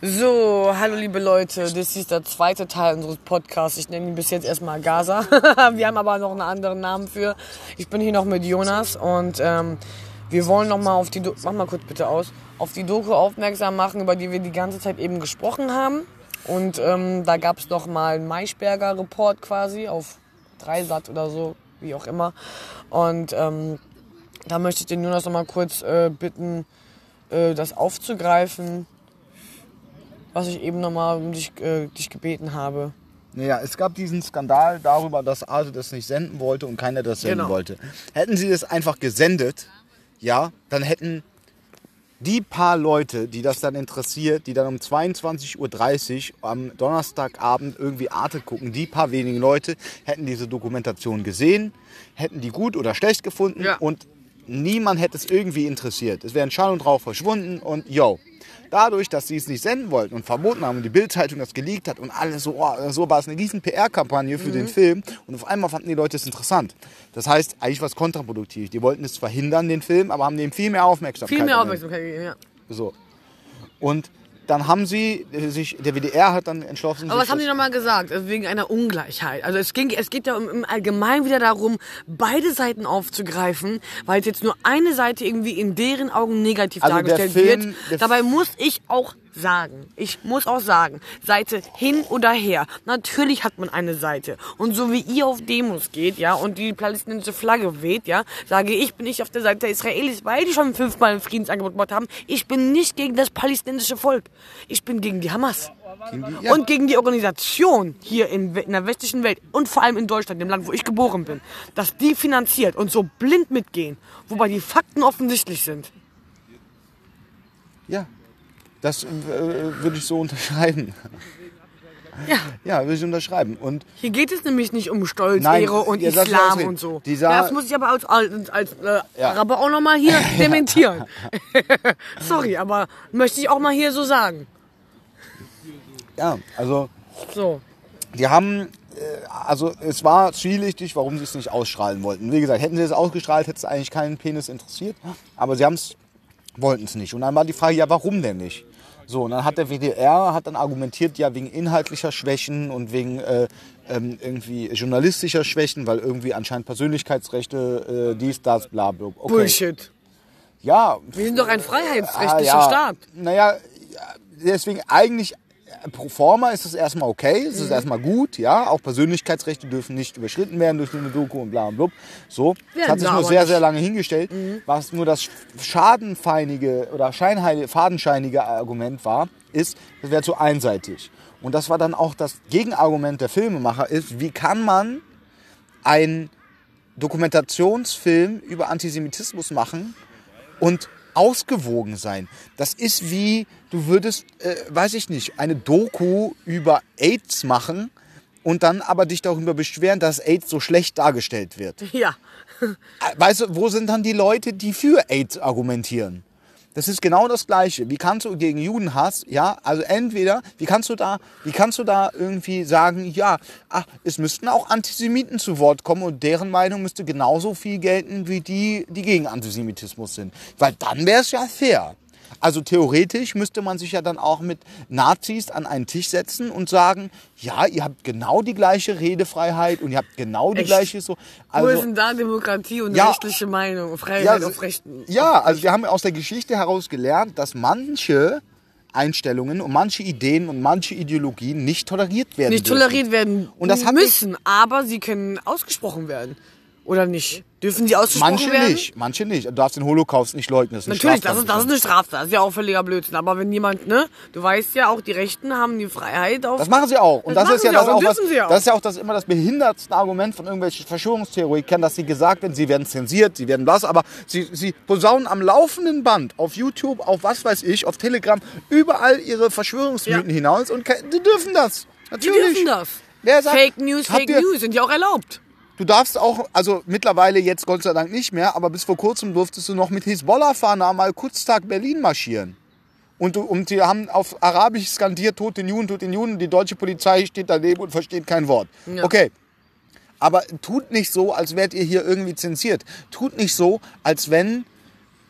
So, hallo liebe Leute, das ist der zweite Teil unseres Podcasts. Ich nenne ihn bis jetzt erstmal Gaza. wir haben aber noch einen anderen Namen für. Ich bin hier noch mit Jonas und ähm, wir wollen noch mal auf die, Do mach mal kurz bitte aus, auf die Doku aufmerksam machen, über die wir die ganze Zeit eben gesprochen haben. Und ähm, da gab es noch mal einen Maischberger Report quasi auf Dreisat oder so, wie auch immer. Und ähm, da möchte ich den Jonas noch mal kurz äh, bitten, äh, das aufzugreifen, was ich eben noch mal um dich, äh, dich gebeten habe. Naja, es gab diesen Skandal darüber, dass Arte das nicht senden wollte und keiner das senden Genau. wollte. Hätten sie das einfach gesendet, ja, dann hätten die paar Leute, die das dann interessiert, die dann um 22.30 Uhr am Donnerstagabend irgendwie Arte gucken, die paar wenigen Leute hätten diese Dokumentation gesehen, hätten die gut oder schlecht gefunden Ja. und niemand hätte es irgendwie interessiert. Es wäre in Schall und Rauch verschwunden und yo. Dadurch, dass sie es nicht senden wollten und verboten haben und die Bildzeitung das geleakt hat und alles so, oh, so war es eine riesen PR-Kampagne für Mhm. den Film und auf einmal fanden die Leute es interessant. Das heißt, eigentlich war es kontraproduktiv. Die wollten es verhindern, den Film, aber haben dem viel mehr Aufmerksamkeit. Viel mehr. Aufmerksamkeit gegeben, ja. So. Und dann haben sie äh, sich, der WDR hat dann entschlossen, Aber was haben die das- nochmal gesagt? Also Wegen einer Ungleichheit. Also es, ging, es geht ja im Allgemeinen wieder darum, beide Seiten aufzugreifen, weil es jetzt nur eine Seite irgendwie in deren Augen negativ Also dargestellt Film- wird. Dabei muss ich auch sagen, ich muss auch sagen, Seite hin oder her. Natürlich hat man eine Seite. Und so wie ihr auf Demos geht, ja, und die palästinensische Flagge weht, ja, sage ich, bin ich auf der Seite der Israelis, weil die schon fünfmal ein Friedensangebot gemacht haben. Ich bin nicht gegen das palästinensische Volk. Ich bin gegen die Hamas. die- ja. Und gegen die Organisation hier in, in der westlichen Welt und vor allem in Deutschland, dem Land, wo ich geboren bin, dass die finanziert und so blind mitgehen, wobei die Fakten offensichtlich sind. Ja, das äh, würde ich so unterschreiben. Ja. Ja, würde ich unterschreiben. Und Hier geht es nämlich nicht um Stolz, Nein, Ehre und ja, Islam und so. Dieser- das muss ich aber als, als, als äh, Ja. Araber auch nochmal hier dementieren. Sorry, aber möchte ich auch mal hier so sagen. ja, also So. die haben, äh, also es war zwielichtig, warum sie es nicht ausstrahlen wollten. Wie gesagt, hätten sie es ausgestrahlt, hätte es eigentlich keinen Penis interessiert. Aber sie haben es, wollten es nicht. Und dann war die Frage, ja, warum denn nicht? So, und dann hat der WDR hat dann argumentiert, ja, wegen inhaltlicher Schwächen und wegen äh, ähm, irgendwie journalistischer Schwächen, weil irgendwie anscheinend Persönlichkeitsrechte, äh, dies, das, bla, bla. Okay. Bullshit. Ja, Wir sind doch ein freiheitsrechtlicher Ah, ja. Staat. Naja, ja, deswegen eigentlich pro forma ist es erstmal okay, es ist Mhm. erstmal gut, ja. Auch Persönlichkeitsrechte dürfen nicht überschritten werden durch eine Doku und bla und blub. So, das hat sich nur sehr. Mhm. sehr lange hingestellt. Was nur das schadenfeinige oder fadenscheinige Argument war, ist, das wäre zu einseitig. Und das war dann auch das Gegenargument der Filmemacher ist, wie kann man einen Dokumentationsfilm über Antisemitismus machen und ausgewogen sein. Das ist wie, du würdest, äh, weiß ich nicht, eine Doku über AIDS machen und dann aber dich darüber beschweren, dass AIDS so schlecht dargestellt wird. Ja. Äh, Weißt du, wo sind dann die Leute, die für AIDS argumentieren? Das ist genau das Gleiche. Wie kannst du gegen Judenhass, ja, also entweder, wie kannst du da, wie kannst du da irgendwie sagen, ja, ach, es müssten auch Antisemiten zu Wort kommen und deren Meinung müsste genauso viel gelten wie die, die gegen Antisemitismus sind. Weil dann wäre es ja fair. Also theoretisch müsste man sich ja dann auch mit Nazis an einen Tisch setzen und sagen, ja, ihr habt genau die gleiche Redefreiheit und ihr habt genau die Echt? gleiche so. Wo ist Also, denn da Demokratie und Ja. rechtliche Meinung, Freiheit ja, auf Rechten? ja, also wir haben aus der Geschichte heraus gelernt, dass manche Einstellungen und manche Ideen und manche Ideologien nicht toleriert werden nicht dürfen. toleriert werden Und das müssen, aber sie können ausgesprochen werden. Oder nicht? Dürfen sie ausgesprochen Manche werden? nicht, manche nicht. Du darfst den Holocaust nicht leugnen. Das Natürlich, das ist, das ist eine Straftat. Das ist ja auch völliger Blödsinn. Aber wenn jemand, ne, du weißt ja auch, die Rechten haben die Freiheit auf. Das machen sie auch. Und Das das, ist ja das auch was, auch. das ist ja auch das immer das behindertste Argument von irgendwelchen Verschwörungstheoretikern, dass sie gesagt werden, sie werden zensiert, sie werden was, aber sie, sie posaunen am laufenden Band auf YouTube, auf was weiß ich, auf Telegram, überall ihre Verschwörungsmythen Ja. hinaus und die dürfen das. die Natürlich. dürfen das. Wer sagt, Fake News, Fake ihr- News sind ja auch erlaubt. Du darfst auch, also mittlerweile jetzt Gott sei Dank nicht mehr, aber bis vor kurzem durftest du noch mit Hisbollah-Fahne einmal Kurztag Berlin marschieren. Und, und die haben auf Arabisch skandiert, tot den Juden, tot den Juden. Die deutsche Polizei steht daneben und versteht kein Wort. Ja. Okay. Aber tut nicht so, als wärt ihr hier irgendwie zensiert. Tut nicht so, als wenn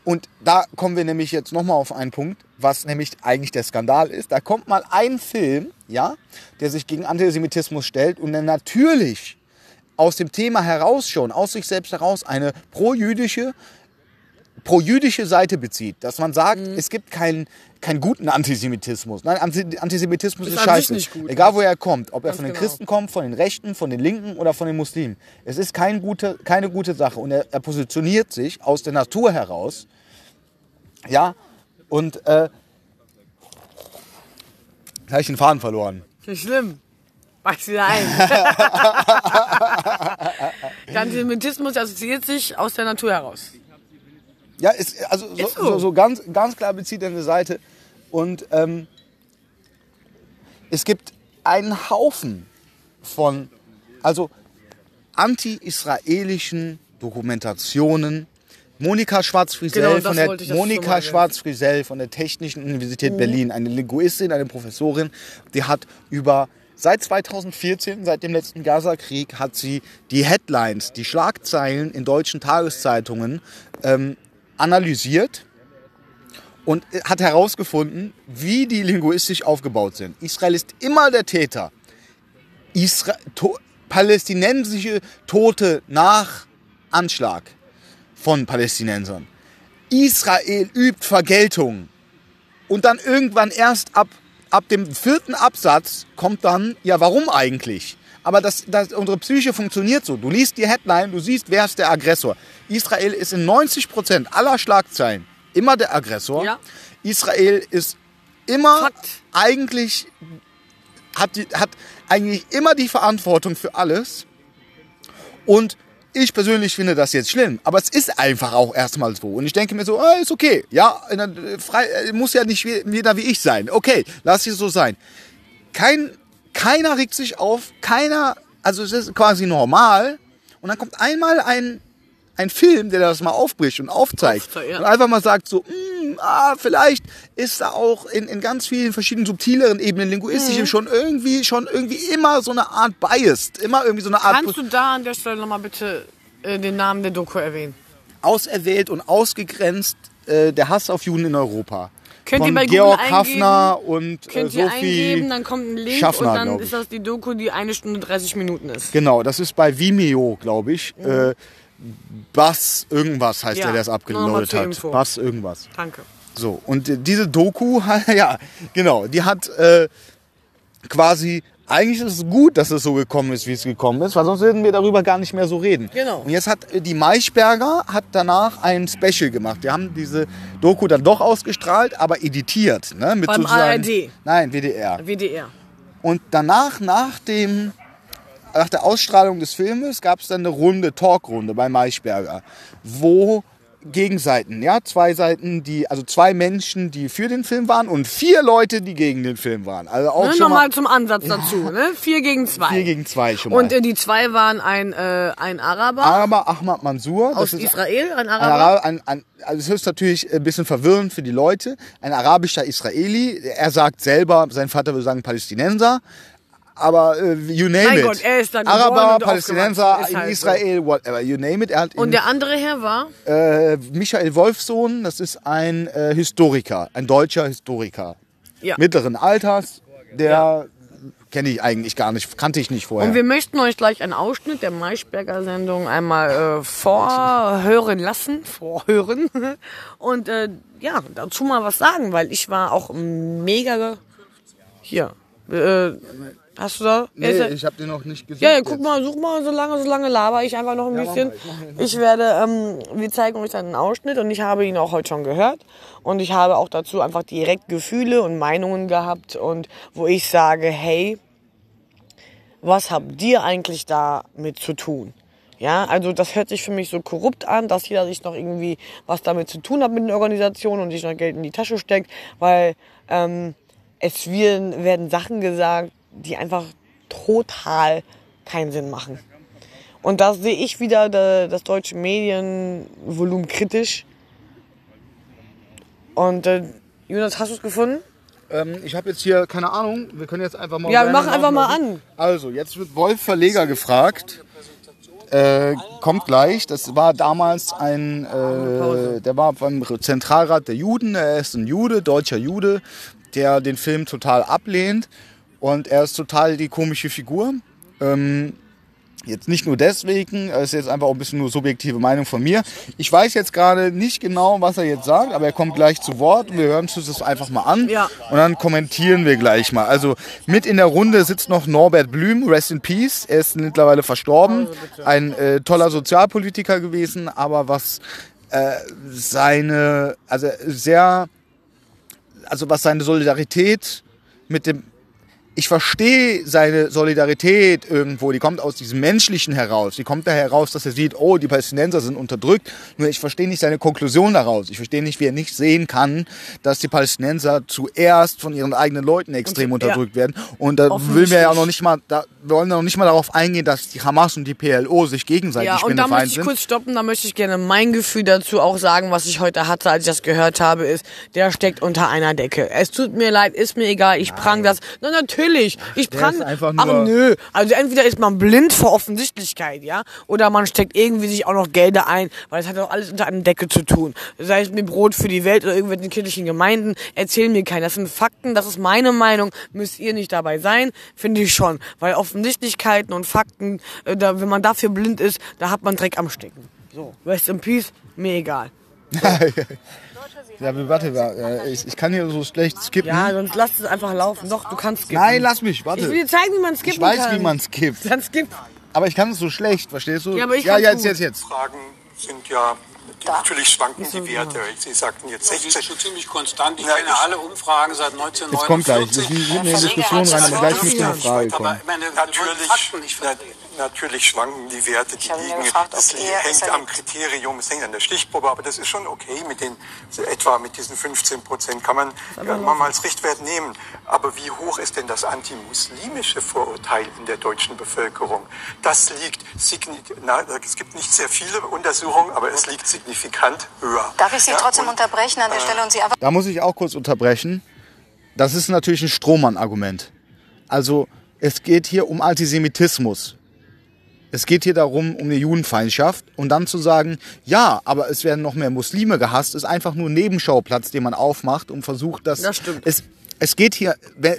Und da kommen wir nämlich jetzt nochmal auf einen Punkt, was nämlich eigentlich der Skandal ist. Da kommt mal ein Film, ja, der sich gegen Antisemitismus stellt und der natürlich aus dem Thema heraus schon, aus sich selbst heraus, eine pro-jüdische pro-jüdische Seite bezieht. Dass man sagt, Mhm. es gibt keinen keinen guten Antisemitismus. Nein, Anti- Antisemitismus Ist ist, scheiße. gut. Egal woher er kommt. Ob er von den genau. Christen kommt, von den Rechten, von den Linken oder von den Muslimen. Es ist kein gute, keine gute Sache. Und er, er positioniert sich aus der Natur heraus. Ja, und äh, da habe ich den Faden verloren. Nicht schlimm. Weiß wieder ein. Der Antisemitismus assoziiert sich aus der Natur heraus. Ja, ist, also so, Ist so. so. So, ganz, ganz klar bezieht er eine Seite. Und ähm, es gibt einen Haufen von, also anti-israelischen Dokumentationen. Monika Schwarz-Friesell Genau, von der Monika. Schwarz-Friesell von der Technischen Mhm. Universität Berlin, eine Linguistin, eine Professorin, die hat über seit 2014, seit dem letzten Gaza-Krieg, hat sie die Headlines, die Schlagzeilen in deutschen Tageszeitungen ähm, analysiert und hat herausgefunden, wie die linguistisch aufgebaut sind. Israel ist immer der Täter. Isra to palästinensische Tote nach Anschlag von Palästinensern. Israel übt Vergeltung. Und dann irgendwann erst ab, ab dem vierten Absatz kommt dann, ja, warum eigentlich? Aber das, das, unsere Psyche funktioniert so. Du liest die Headline, du siehst, wer ist der Aggressor. Israel ist in 90% aller Schlagzeilen immer der Aggressor. Ja. Israel ist immer Fakt. eigentlich, hat, die, hat eigentlich immer die Verantwortung für alles. Und ich persönlich finde das jetzt schlimm, aber es ist einfach auch erstmal so. Und ich denke mir so, ah, ist okay. Ja, äh, frei, äh, muss ja nicht jeder wie ich sein. Okay, lass es so sein. Kein, keiner regt sich auf, keiner, also es ist quasi normal. Und dann kommt einmal ein, ein Film, der das mal aufbricht und aufzeigt. Aufzeigt, ja. Und einfach mal sagt so, hm, ah, vielleicht ist da auch in, in ganz vielen verschiedenen subtileren Ebenen linguistisch Mhm. schon irgendwie, schon irgendwie immer so eine Art Biased. Immer irgendwie so eine Art Kannst du da an der Stelle nochmal bitte äh, den Namen der Doku erwähnen? auserwählt und ausgegrenzt äh, der Hass auf Juden in Europa. Könnt ihr bei Google Georg eingeben? Hafner und äh, Könnt ihr Sophie eingeben, dann kommt ein Link Schaffner, und dann ist das die Doku, die eine Stunde 30 Minuten ist. Genau, das ist bei Vimeo, glaube ich. Äh, Bass irgendwas heißt Ja, der, der es abgeloadet hat. Info. Bass irgendwas. Danke. So, und diese Doku, ja, genau, die hat äh, quasi, eigentlich ist es gut, dass es so gekommen ist, wie es gekommen ist, weil sonst würden wir darüber gar nicht mehr so reden. Genau. Und jetzt hat äh, die Maischberger hat danach ein Special gemacht. Die haben diese Doku dann doch ausgestrahlt, aber editiert. Ne, mit Beim ARD. Nein, WDR. WDR. Und danach, nach dem, nach der Ausstrahlung des Filmes, gab es dann eine Runde, Talkrunde bei Maischberger, wo Gegenseiten, ja, zwei Seiten, die, also zwei Menschen, die für den Film waren und vier Leute, die gegen den Film waren. Also auch Ne, schon mal Nochmal zum Ansatz dazu. Ne? Vier gegen zwei. vier gegen zwei schon mal. und äh, die zwei waren ein, äh, ein Araber Aber Ahmad Mansur, aus Israel, ein ein, Araber. Ara ein, ein, also es ist natürlich ein bisschen verwirrend für die Leute. Ein arabischer Israeli, er sagt selber, sein Vater würde sagen Palästinenser. Aber äh, you name Mein it. Gott, er ist da geboren Araber, Palästinenser, in halt so. Israel, whatever, you name it. Er hat Und der andere Herr war? äh, Michael Wolfsohn, das ist ein äh, Historiker, ein deutscher Historiker. Ja. Mittleren Alters, der Ja. kenne ich eigentlich gar nicht, kannte ich nicht vorher. Und wir möchten euch gleich einen Ausschnitt der Maischberger Sendung einmal äh, vorhören lassen, vorhören und äh, ja, dazu mal was sagen, weil ich war auch mega hier. Äh, hast du da? nee, er- ich habe den noch nicht gesehen. ja, ja, guck mal, such mal so lange, so lange laber ich einfach noch ein bisschen. Ich werde, ähm, wir zeigen euch dann einen Ausschnitt und ich habe ihn auch heute schon gehört und ich habe auch dazu einfach direkt Gefühle und Meinungen gehabt und wo ich sage, hey, was habt ihr eigentlich damit zu tun? Ja, also das hört sich für mich so korrupt an, dass jeder sich noch irgendwie was damit zu tun hat mit den Organisationen und sich noch Geld in die Tasche steckt, weil ähm, es werden Sachen gesagt, die einfach total keinen Sinn machen. Und da sehe ich wieder da- das deutsche Medienvolumen kritisch. Und äh, Jonas, hast du es gefunden? Ähm, ich habe jetzt hier, keine Ahnung, wir können jetzt einfach mal... Ja, wir machen einfach mal an. Also, jetzt wird Wolf Verleger gefragt. äh, kommt gleich. Das war damals ein, äh, der war beim Zentralrat der Juden. Er ist ein Jude, deutscher Jude, der den Film total ablehnt. Und er ist total die komische Figur. Ähm, Jetzt nicht nur deswegen, es ist jetzt einfach auch ein bisschen nur subjektive Meinung von mir. Ich weiß jetzt gerade nicht genau, was er jetzt sagt, aber er kommt gleich zu Wort. Wir hören uns das einfach mal an Ja. und dann kommentieren wir gleich mal. Also mit in der Runde sitzt noch Norbert Blüm, Rest in Peace. Er ist mittlerweile verstorben, ein äh, toller Sozialpolitiker gewesen, aber was äh, seine, also sehr, also was seine Solidarität mit dem ich verstehe seine Solidarität irgendwo, die kommt aus diesem Menschlichen heraus. Die kommt da heraus, dass er sieht, oh, die Palästinenser sind unterdrückt. Nur ich verstehe nicht seine Konklusion daraus. Ich verstehe nicht, wie er nicht sehen kann, dass die Palästinenser zuerst von ihren eigenen Leuten extrem Und- unterdrückt werden. Und da will mir ja auch noch nicht mal, da wir wollen noch nicht mal darauf eingehen, dass die Hamas und die PLO sich gegenseitig Ja, und da möchte ich sind. kurz stoppen, da möchte ich gerne mein Gefühl dazu auch sagen, was ich heute hatte, als ich das gehört habe, ist, der steckt unter einer Decke. Es tut mir leid, ist mir egal, ich prang das. Na natürlich, ich Der prang. ist einfach Ach nur- nö, also entweder ist man blind vor Offensichtlichkeit, ja, oder man steckt irgendwie sich auch noch Gelder ein, weil es hat auch alles unter einer Decke zu tun. Sei es mit Brot für die Welt oder irgendwelchen kirchlichen Gemeinden, erzählen mir keinen. Das sind Fakten, das ist meine Meinung, müsst ihr nicht dabei sein, finde ich schon, weil Offensichtlichkeiten und Fakten, äh, da, wenn man dafür blind ist, da hat man Dreck am Stecken. So, rest in peace, mir egal. Ja, warte, äh, ich, ich kann hier so schlecht skippen. Ja, sonst lass es einfach laufen. Doch, du kannst skippen. Nein, lass mich, Ich will warte. dir zeigen, wie man skippen Ich weiß, kann. wie man skippt. Dann skipp. Aber ich kann es so schlecht, verstehst du? Ja, aber ich ja, jetzt, jetzt, jetzt. Fragen sind ja, natürlich schwanken die Werte. Sie sagten jetzt Sie ist 16. schon ziemlich konstant. Ich kenne alle Umfragen seit Jetzt kommt gleich. Wir 1949. sind in die Diskussion rein, aber gleich müsste eine Frage kommen. Natürlich, Natürlich schwanken die Werte, die liegen. gefragt, es hängt am Kriterium, es hängt an der Stichprobe, aber das ist schon okay mit den, etwa mit diesen 15 Prozent kann man ja, mal als Richtwert nehmen. Aber wie hoch ist denn das antimuslimische Vorurteil in der deutschen Bevölkerung? Das liegt, signi- na, es gibt nicht sehr viele Untersuchungen, aber es liegt signifikant höher. Darf ich Sie Ja, trotzdem und- unterbrechen an der Stelle und Sie einfach Da muss ich auch kurz unterbrechen. Das ist natürlich ein Strohmann-Argument. Also es geht hier um Antisemitismus. Es geht hier darum, um eine Judenfeindschaft. Und dann zu sagen, ja, aber es werden noch mehr Muslime gehasst, ist einfach nur ein Nebenschauplatz, den man aufmacht und versucht, dass... Das stimmt. Es, es geht hier,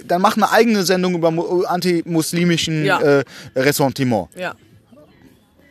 dann mach eine eigene Sendung über mu- antimuslimischen Ja. äh, Ressentiment. Ja.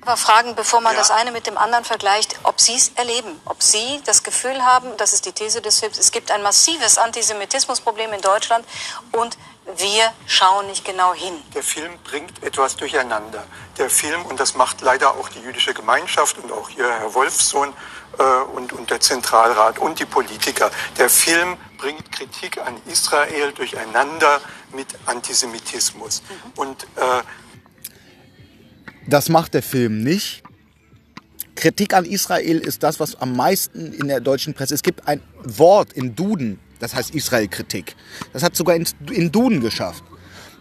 Aber fragen, bevor man Ja. das eine mit dem anderen vergleicht, ob Sie es erleben, ob Sie das Gefühl haben, das ist die These des Films, es gibt ein massives Antisemitismusproblem in Deutschland und wir schauen nicht genau hin. Der Film bringt etwas durcheinander. Der Film, und das macht leider auch die jüdische Gemeinschaft und auch hier Herr Wolfsohn äh, und, und der Zentralrat und die Politiker, der Film bringt Kritik an Israel durcheinander mit Antisemitismus. Und äh, Das macht der Film nicht. Kritik an Israel ist das, was am meisten in der deutschen Presse. Es gibt ein Wort in Duden, das heißt Israel-Kritik. Das hat sogar in, in Duden geschafft.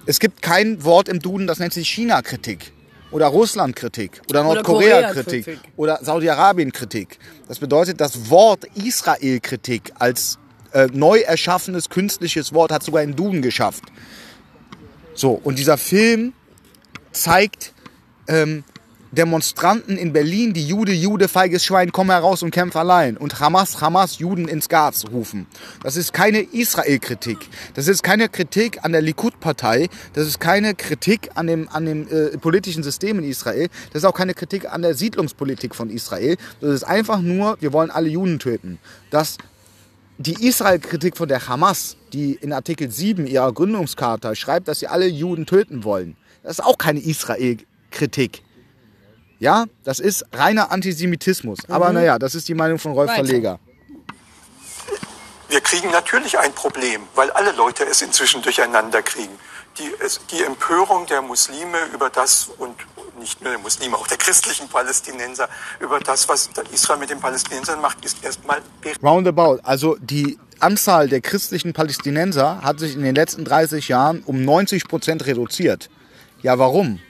Es gibt kein Wort im Duden, das nennt sich China-Kritik oder Russland-Kritik oder Oder Nordkorea-Kritik Korea-Kritik. oder Saudi-Arabien-Kritik. Das bedeutet, das Wort Israel-Kritik als äh, neu erschaffenes künstliches Wort hat sogar in Duden geschafft. So, und dieser Film zeigt ähm, Demonstranten in Berlin, die Jude, Jude, feiges Schwein, komm heraus und kämpf allein. Und Hamas, Hamas, Juden ins Gas rufen. Das ist keine Israel-Kritik. Das ist keine Kritik an der Likud-Partei. Das ist keine Kritik an dem, an dem äh, politischen System in Israel. Das ist auch keine Kritik an der Siedlungspolitik von Israel. Das ist einfach nur, wir wollen alle Juden töten. Das die Israel-Kritik von der Hamas, die in Artikel 7 ihrer Gründungscharta schreibt, dass sie alle Juden töten wollen, das ist auch keine Israel-Kritik. Ja, das ist reiner Antisemitismus. Aber naja, das ist die Meinung von Rolf Weiter. Verleger. wir kriegen natürlich ein Problem, weil alle Leute es inzwischen durcheinander kriegen. Die, die Empörung der Muslime über das und nicht nur der Muslime, auch der christlichen Palästinenser über das, was Israel mit den Palästinensern macht, ist erstmal Roundabout. Also die Anzahl der christlichen Palästinenser hat sich in den letzten 30 Jahren um 90 Prozent reduziert. Ja, warum?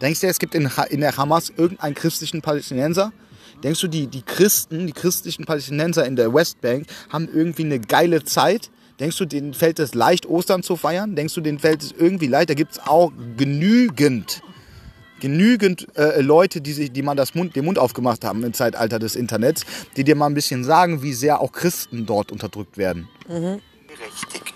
Denkst du, es gibt in, in der Hamas irgendeinen christlichen Palästinenser? Denkst du, die, die Christen, die christlichen Palästinenser in der Westbank haben irgendwie eine geile Zeit? Denkst du, denen fällt es leicht, Ostern zu feiern? Denkst du, denen fällt es irgendwie leicht? Da gibt es auch genügend genügend äh, Leute, die sich, die mal das Mund, den Mund aufgemacht haben im Zeitalter des Internets, die dir mal ein bisschen sagen, wie sehr auch Christen dort unterdrückt werden. berechtigt.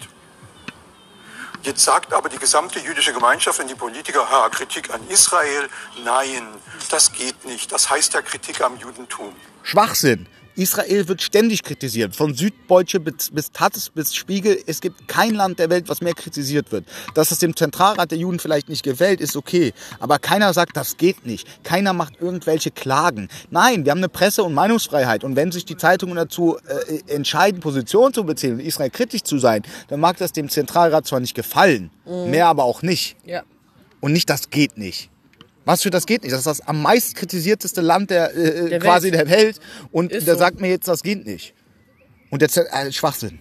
Jetzt sagt aber die gesamte jüdische Gemeinschaft und die Politiker, ha, Kritik an Israel, nein, das geht nicht. Das heißt ja Kritik am Judentum. Schwachsinn. Israel wird ständig kritisiert. Von Süddeutsche bis, bis Taz bis Spiegel. Es gibt kein Land der Welt, was mehr kritisiert wird. Dass es dem Zentralrat der Juden vielleicht nicht gefällt, ist okay. Aber keiner sagt, das geht nicht. Keiner macht irgendwelche Klagen. Nein, wir haben eine Presse- und Meinungsfreiheit. Und wenn sich die Zeitungen dazu äh, entscheiden, Position zu beziehen und Israel kritisch zu sein, dann mag das dem Zentralrat zwar nicht gefallen, mehr aber auch nicht. Ja. Und nicht, das geht nicht. Was für das geht nicht? Das ist das am meist kritisierteste Land der, äh, Der quasi Welt. der Welt. Und Ist der so. sagt mir jetzt, das geht nicht. Und der Z- äh, Schwachsinn.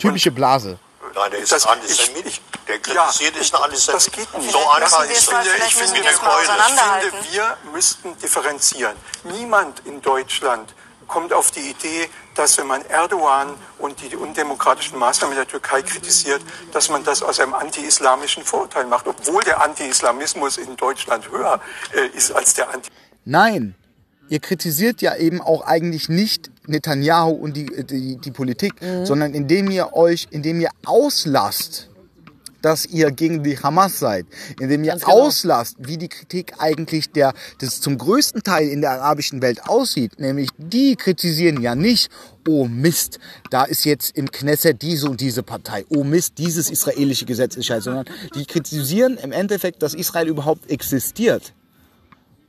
Typische Blase. Nein, der ist Das- Antisemit. ich- der kritisiert ist ein Antisemit. Das geht nicht. So einfach müssen wir ist finde, ich finde, ich wir müssten differenzieren. Niemand in Deutschland kommt auf die Idee, dass wenn man Erdogan und die undemokratischen Maßnahmen der Türkei kritisiert, dass man das aus einem anti-islamischen Vorurteil macht, obwohl der Anti-Islamismus in Deutschland höher äh, ist als der Anti. Nein, ihr kritisiert ja eben auch eigentlich nicht Netanyahu und die, die, die Politik, sondern indem ihr euch, indem ihr auslasst, dass ihr gegen die Hamas seid, indem ihr genau. auslasst, wie die Kritik eigentlich der, das zum größten Teil in der arabischen Welt aussieht, nämlich die kritisieren ja nicht, oh Mist, da ist jetzt im Knesset diese und diese Partei, oh Mist, dieses israelische Gesetz ist scheiße, sondern die kritisieren im Endeffekt, dass Israel überhaupt existiert.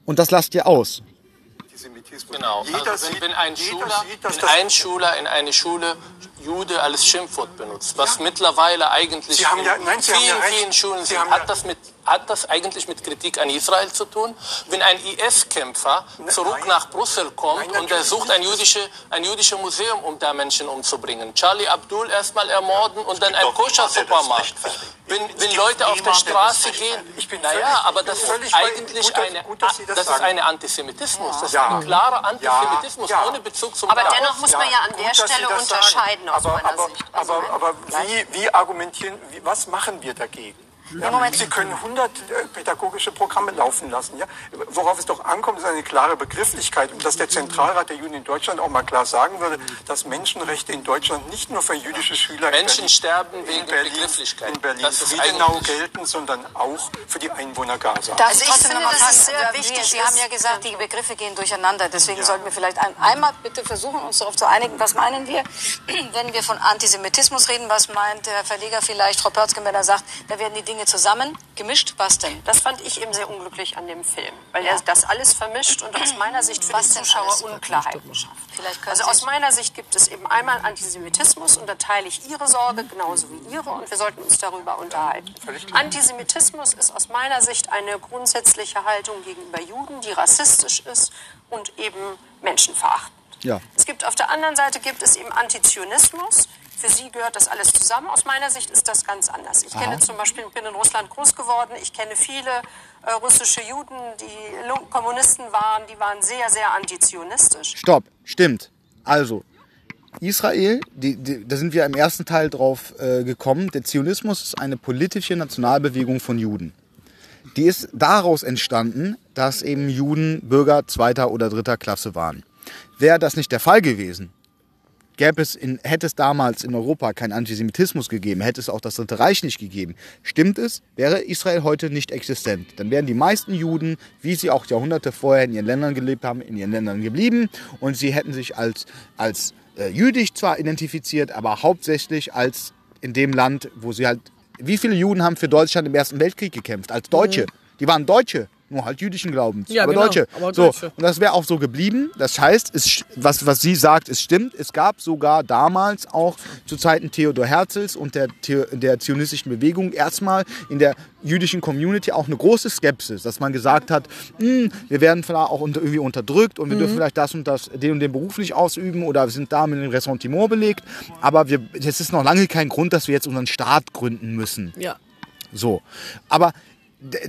Und das lasst ihr aus. Antisemitismus. Genau. Jeder also wenn, sieht, wenn ein Schüler, sieht, wenn ein Schüler in eine Schule Jude als Schimpfwort benutzt, was mittlerweile eigentlich Sie haben in ja- nein, Sie haben vielen, ja recht. vielen Schulen Sie sind, haben ja- hat das mit hat das eigentlich mit Kritik an Israel zu tun? Wenn ein IS-Kämpfer zurück nein. nach Brüssel kommt Nein, und er sucht ein, jüdische, ein jüdisches Museum, um da Menschen umzubringen. Charlie Abdul erstmal ermorden und dann ein Koscher-Supermarkt. Wenn, wenn Leute auf der Straße gehen, naja, aber das ist eigentlich eine, das das ist eine Antisemitismus. Das ist Ja. ein klarer Antisemitismus Ja, ja. ohne Bezug zum Aber Glauben. dennoch muss man ja an der gut, Sie Stelle sagen. unterscheiden aus aber, meiner aber, Sicht. Also aber, aber wie, wie argumentieren, wie, was machen wir dagegen? Ja, Moment. Sie können 100 äh, pädagogische Programme laufen lassen. Ja? Worauf es doch ankommt, ist eine klare Begrifflichkeit. Und dass der Zentralrat der Juden in Deutschland auch mal klar sagen würde, dass Menschenrechte in Deutschland nicht nur für jüdische Schüler in Menschen Berlin, sterben in wegen Berlin, Begrifflichkeit. in Berlin Das ist Friedenau gelten, sondern auch für die Einwohner Gaza. Darf Also ich finde, es fragen? sehr Ja, wichtig Sie, haben ist- ja gesagt, die Begriffe gehen durcheinander. Deswegen sollten wir vielleicht ein, einmal bitte versuchen, uns darauf zu einigen, was meinen wir, wenn wir von Antisemitismus reden, was meint der Herr Verleger vielleicht, Frau Pörzgen, wenn er sagt, da werden die Dinge zusammen gemischt. Was denn? Das fand ich eben sehr unglücklich an dem Film, weil er das alles vermischt und aus meiner Sicht für Was den Zuschauer? Unklarheiten schafft. Also aus meiner Sicht gibt es eben einmal Antisemitismus und da teile ich Ihre Sorge genauso wie Ihre und wir sollten uns darüber unterhalten. Antisemitismus ist aus meiner Sicht eine grundsätzliche Haltung gegenüber Juden, die rassistisch ist und eben menschenverachtend. Ja. Es gibt auf der anderen Seite gibt es eben Antizionismus. Für sie gehört das alles zusammen. Aus meiner Sicht ist das ganz anders. Ich kenne zum Beispiel, bin in Russland groß geworden. Ich kenne viele äh, russische Juden, die Kommunisten waren. Die waren sehr, sehr antizionistisch. Stopp, stimmt. Also, Israel, die, die, da sind wir im ersten Teil drauf äh, gekommen, der Zionismus ist eine politische Nationalbewegung von Juden. Die ist daraus entstanden, dass eben Juden Bürger zweiter oder dritter Klasse waren. Wäre das nicht der Fall gewesen, gäbe es in, hätte es damals in Europa keinen Antisemitismus gegeben, hätte es auch das Dritte Reich nicht gegeben. Stimmt es, wäre Israel heute nicht existent. Dann wären die meisten Juden, wie sie auch Jahrhunderte vorher in ihren Ländern gelebt haben, in ihren Ländern geblieben und sie hätten sich als, als äh, jüdisch zwar identifiziert, aber hauptsächlich als in dem Land, wo sie halt. Wie viele Juden haben für Deutschland im Ersten Weltkrieg gekämpft? Als Deutsche. Die waren Deutsche. Nur halt jüdischen Glaubens. Ja, aber genau, Deutsche. aber so, Deutsche. und das wäre auch so geblieben. Das heißt, es, was, was sie sagt, es stimmt. Es gab sogar damals auch zu Zeiten Theodor Herzls und der, der zionistischen Bewegung erstmal in der jüdischen Community auch eine große Skepsis, dass man gesagt hat, "Hm, wir werden vielleicht auch unter, irgendwie unterdrückt und wir dürfen vielleicht das und das, den und den Beruf nicht ausüben oder wir sind da mit einem Ressentiment belegt. Aber das ist noch lange kein Grund, dass wir jetzt unseren Staat gründen müssen. Ja. So. Aber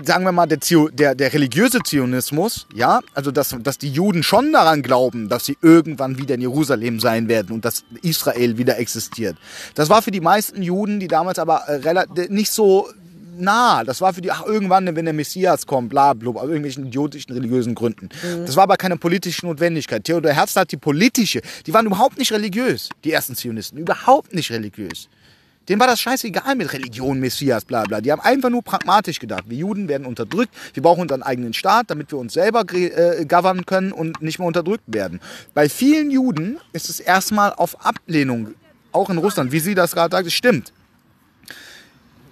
sagen wir mal, der, der, der religiöse Zionismus, ja, also dass, dass die Juden schon daran glauben, dass sie irgendwann wieder in Jerusalem sein werden und dass Israel wieder existiert. Das war für die meisten Juden, die damals aber äh, nicht so nah. Das war für die, ach, irgendwann, wenn der Messias kommt, bla, bla, aus irgendwelchen idiotischen religiösen Gründen. Das war aber keine politische Notwendigkeit. Theodor Herzl hat die politische, die waren überhaupt nicht religiös, die ersten Zionisten, überhaupt nicht religiös. Denen war das scheißegal mit Religion, Messias, bla bla. Die haben einfach nur pragmatisch gedacht. Wir Juden werden unterdrückt, wir brauchen unseren eigenen Staat, damit wir uns selber äh, governen können und nicht mehr unterdrückt werden. Bei vielen Juden ist es erstmal auf Ablehnung, auch in Russland, wie sie das gerade sagt, stimmt.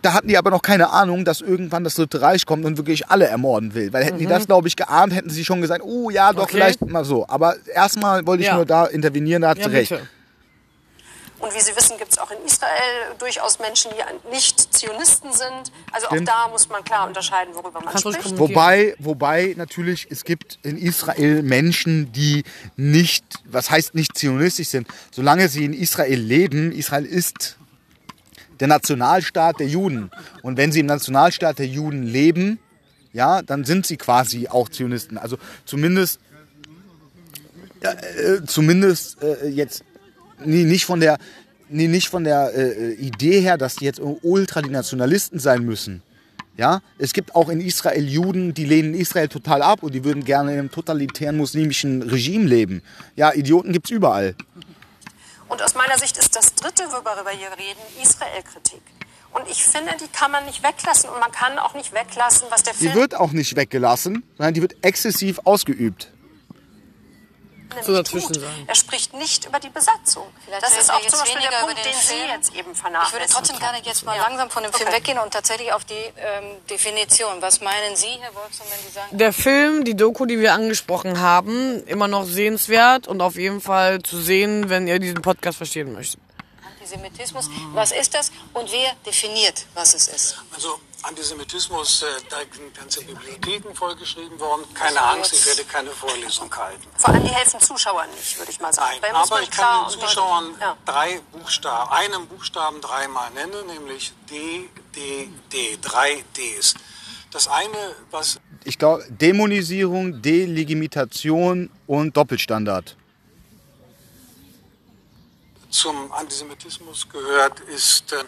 Da hatten die aber noch keine Ahnung, dass irgendwann das Dritte Reich kommt und wirklich alle ermorden will. Weil hätten die das, glaube ich, geahnt, hätten sie schon gesagt, oh ja, doch, Okay. vielleicht mal so. Aber erstmal wollte ich Ja. nur da intervenieren, da hat Ja, sie recht. bitte. Und wie Sie wissen, gibt es auch in Israel durchaus Menschen, die nicht Zionisten sind. Also Stimmt. auch da muss man klar unterscheiden, worüber man Kannst spricht. Wobei, wobei natürlich, es gibt in Israel Menschen, die nicht, was heißt nicht zionistisch sind, solange sie in Israel leben, Israel ist der Nationalstaat der Juden. Und wenn sie im Nationalstaat der Juden leben, ja, dann sind sie quasi auch Zionisten. Also zumindest, äh, zumindest äh, jetzt nee, nicht von der, nee, nicht von der äh, Idee her, dass die jetzt ultra die Nationalisten sein müssen. Ja, es gibt auch in Israel Juden, die lehnen Israel total ab und die würden gerne in einem totalitären muslimischen Regime leben. Ja, Idioten gibt's überall. Und aus meiner Sicht ist das Dritte, worüber wir hier reden, Israel-Kritik. Und ich finde, die kann man nicht weglassen. Und man kann auch nicht weglassen, was der Die Film wird auch nicht weggelassen, sondern die wird exzessiv ausgeübt. Nämlich So dazwischen tut. sagen. Er spricht nicht über die Besatzung. Vielleicht das ist auch zum Beispiel der weniger Punkt, über den den Sie jetzt eben Ich vernachlässigen. würde trotzdem gerne jetzt mal Ja. langsam von dem Film Okay. weggehen und tatsächlich auf die ähm, Definition. Was meinen Sie, Herr Wolfson, wenn Sie sagen, Der Film, die Doku, die wir angesprochen haben, immer noch sehenswert und auf jeden Fall zu sehen, wenn ihr diesen Podcast verstehen möchtet. Antisemitismus, was ist das und wer definiert, was es ist? Also Antisemitismus, äh, da sind ganze Bibliotheken vollgeschrieben worden. Keine Also Angst, ich werde keine Vorlesung halten. Vor allem die helfen Zuschauern nicht, würde ich mal sagen. Nein, aber ich kann den Zuschauern Ja. drei Buchstaben, einen Buchstaben dreimal nennen, nämlich D, D, D, drei Ds. Das eine, was Ich glaube, Dämonisierung, Delegimitation und Doppelstandard. Zum Antisemitismus gehört, ist äh,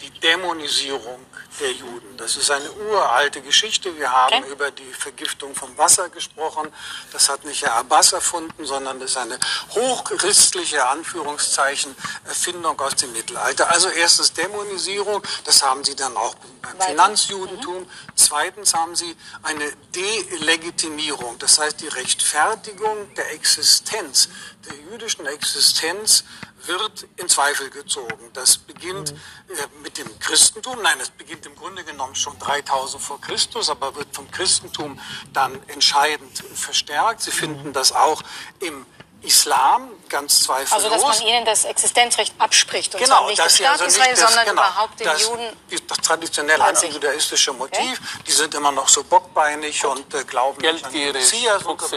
die Dämonisierung der Juden. Das ist eine uralte Geschichte. Wir haben Okay. über die Vergiftung von Wasser gesprochen. Das hat nicht Herr Abbas erfunden, sondern das ist eine hochchristliche Anführungszeichen Erfindung aus dem Mittelalter. Also erstens Dämonisierung, das haben sie dann auch beim Weiter. Finanzjudentum. Zweitens haben sie eine Delegitimierung, das heißt die Rechtfertigung der Existenz, der jüdischen Existenz wird in Zweifel gezogen. Das beginnt äh, mit dem Christentum. Nein, es beginnt im Grunde genommen schon 3000 vor Christus, aber wird vom Christentum dann entscheidend verstärkt. Sie finden das auch im Islam ganz zweifellos. Also, dass man ihnen das Existenzrecht abspricht und Genau, zwar nicht dass dem Staat also Israel, das, sondern genau, überhaupt den das, Juden. Das traditionelle sich. antijudaistische Motiv, die sind immer noch so bockbeinig und äh, glauben nicht an den Geldgierig, Messias und so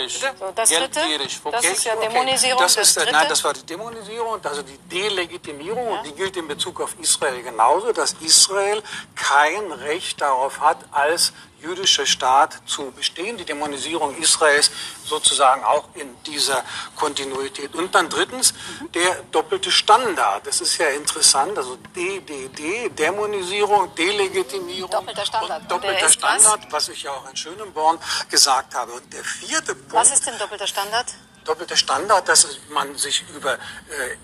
das Geldgierig, das okay. ist ja Okay, Dämonisierung. Das Das ist, dritte, nein, das war die Dämonisierung, also die Delegitimierung. Und die gilt in Bezug auf Israel genauso, dass Israel kein Recht darauf hat, als jüdischer Staat zu bestehen. Die Dämonisierung Israels sozusagen auch in dieser Kontinuität. Und dann drittens der doppelte Standard. Das ist ja interessant. Also DDD, Dämonisierung, Delegitimierung. Doppelter Standard. Und doppelter ist was? Standard, was ich ja auch in Schönenborn gesagt habe. Und der vierte Punkt. was ist denn doppelter Standard? Doppelter Standard, dass man sich über äh,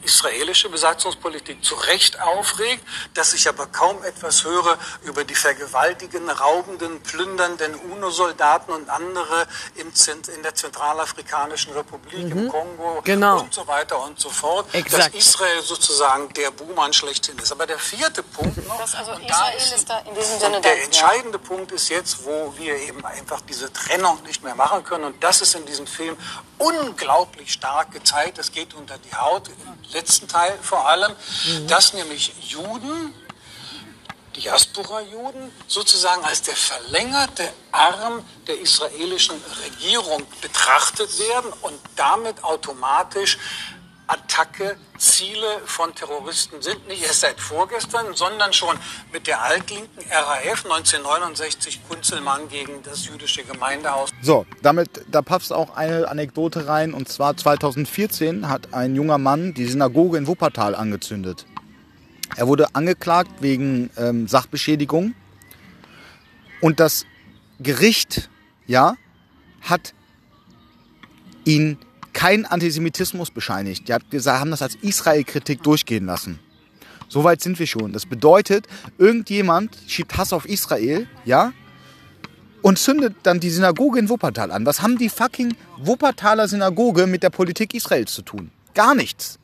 israelische Besatzungspolitik zu Recht aufregt, dass ich aber kaum etwas höre über die vergewaltigenden, raubenden, plündernden UNO-Soldaten und andere im Zent in der Zentralafrikanischen Republik, im Kongo Genau. und so weiter und so fort, Exakt. dass Israel sozusagen der Buhmann schlechthin ist. Aber der vierte Punkt noch, Das also und Israel ist da in diesem Sinne der dann, ja. entscheidende Punkt ist jetzt, wo wir eben einfach diese Trennung nicht mehr machen können. Und das ist in diesem Film unglaublich stark gezeigt. Das geht unter die Haut, im letzten Teil vor allem, dass nämlich Juden, Diaspora-Juden, sozusagen als der verlängerte Arm der israelischen Regierung betrachtet werden und damit automatisch Attacke, Ziele von Terroristen sind, nicht erst seit vorgestern, sondern schon mit der altlinken RAF 1969 Kunzelmann gegen das jüdische Gemeindehaus. So, damit, da passt auch eine Anekdote rein. Und zwar 2014 hat ein junger Mann die Synagoge in Wuppertal angezündet. Er wurde angeklagt wegen ähm, Sachbeschädigung. Und das Gericht, ja, hat ihn keinen Antisemitismus bescheinigt. Die hat gesagt, haben das als Israel-Kritik durchgehen lassen. Soweit sind wir schon. Das bedeutet, irgendjemand schiebt Hass auf Israel, ja, und zündet dann die Synagoge in Wuppertal an. Was haben die fucking Wuppertaler Synagoge mit der Politik Israels zu tun? Gar nichts.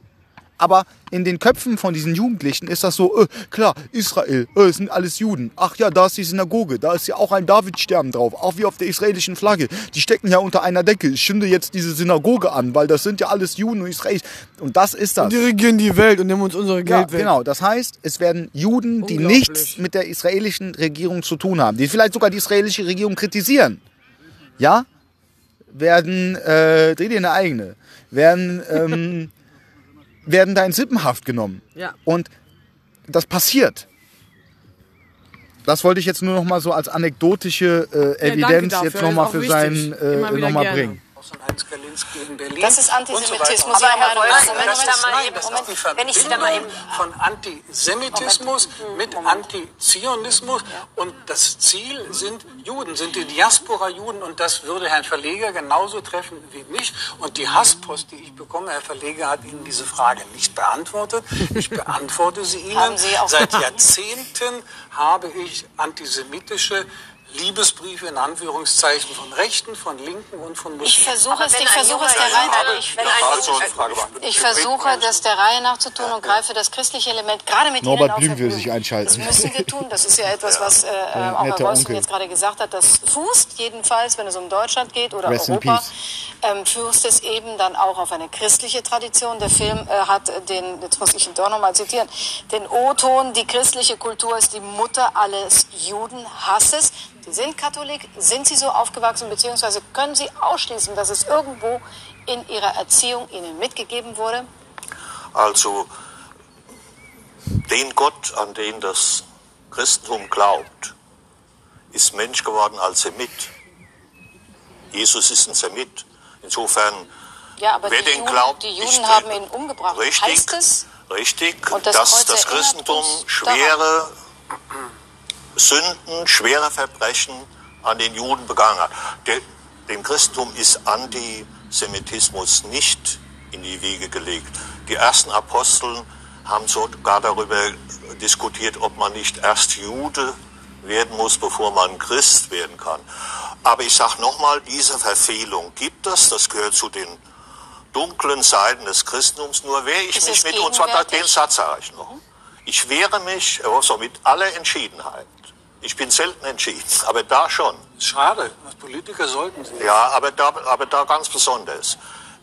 Aber in den Köpfen von diesen Jugendlichen ist das so, äh, klar, Israel, äh, es sind alles Juden. Ach ja, da ist die Synagoge, da ist ja auch ein Davidstern drauf, auch wie auf der israelischen Flagge. Die stecken ja unter einer Decke. Ich schinde jetzt diese Synagoge an, weil das sind ja alles Juden und Israelis. Und das ist das. Die regieren die Welt und nehmen uns unsere Ja, Geld weg. genau. Das heißt, es werden Juden, die nichts mit der israelischen Regierung zu tun haben, die vielleicht sogar die israelische Regierung kritisieren, ja, werden, äh, dreh dir eine eigene, werden, ähm, werden da in Sippenhaft genommen. Ja. Und das passiert. Das wollte ich jetzt nur noch mal so als anekdotische äh, Evidenz dafür. jetzt noch mal für wichtig. sein äh, noch mal gerne. bringen. Von Heinz Gerlinski in Berlin. Das ist und so Antisemitismus. Meinung nach. Nein, Moment, das Moment, nein, Moment, das Moment. ist die Wenn ich da mal Verbindung von Antisemitismus mit Antizionismus und das Ziel sind Juden, sind die Diaspora-Juden und das würde Herrn Verleger genauso treffen wie mich und die Hasspost, die ich bekomme, Herr Verleger hat Ihnen diese Frage nicht beantwortet. Ich beantworte sie Ihnen. Sie Seit Jahrzehnten habe ich antisemitische Liebesbriefe in Anführungszeichen von Rechten, von Linken und von Muslimen. Ich versuche es, ich versuche es der Reihe nach. ich-. Ich versuche, das der Reihe nach zu tun und greife das christliche Element gerade mit Norbert Ihnen auf. Blüm will sich einschalten. Das müssen wir tun. Das ist ja etwas, was äh, auch Herr Wolfson Onkel. jetzt gerade gesagt hat. Das fußt jedenfalls, wenn es um Deutschland geht oder Rest Europa, ähm, fußt es eben dann auch auf eine christliche Tradition. Der Film äh, hat den, jetzt muss ich ihn doch nochmal zitieren, den O-Ton, die christliche Kultur ist die Mutter alles Judenhasses. Sie sind Katholik, sind Sie so aufgewachsen, beziehungsweise können Sie ausschließen, dass es irgendwo in Ihrer Erziehung Ihnen mitgegeben wurde? Also den Gott, an den das Christentum glaubt, ist Mensch geworden als Semit. Jesus ist ein Semit. Insofern, Ja, aber wer den Juden, glaubt, die ich Juden haben trete- ihn umgebracht. Richtig, Heißt es? richtig, das dass das Christentum schwere Sünden, schwere Verbrechen an den Juden begangen hat. Der, dem Christentum ist Antisemitismus nicht in die Wiege gelegt. Die ersten Apostel haben sogar darüber diskutiert, ob man nicht erst Jude werden muss, bevor man Christ werden kann. Aber ich sage nochmal, diese Verfehlung gibt es, das gehört zu den dunklen Seiten des Christentums. Nur wehre ich Ist mich mit, und zwar den Satz ich noch. Ich wehre mich, Herr Wolfson, mit aller Entschiedenheit. Ich bin selten entschieden, aber da schon. Schade, als Politiker sollten Sie. Ja, aber da, aber da ganz besonders.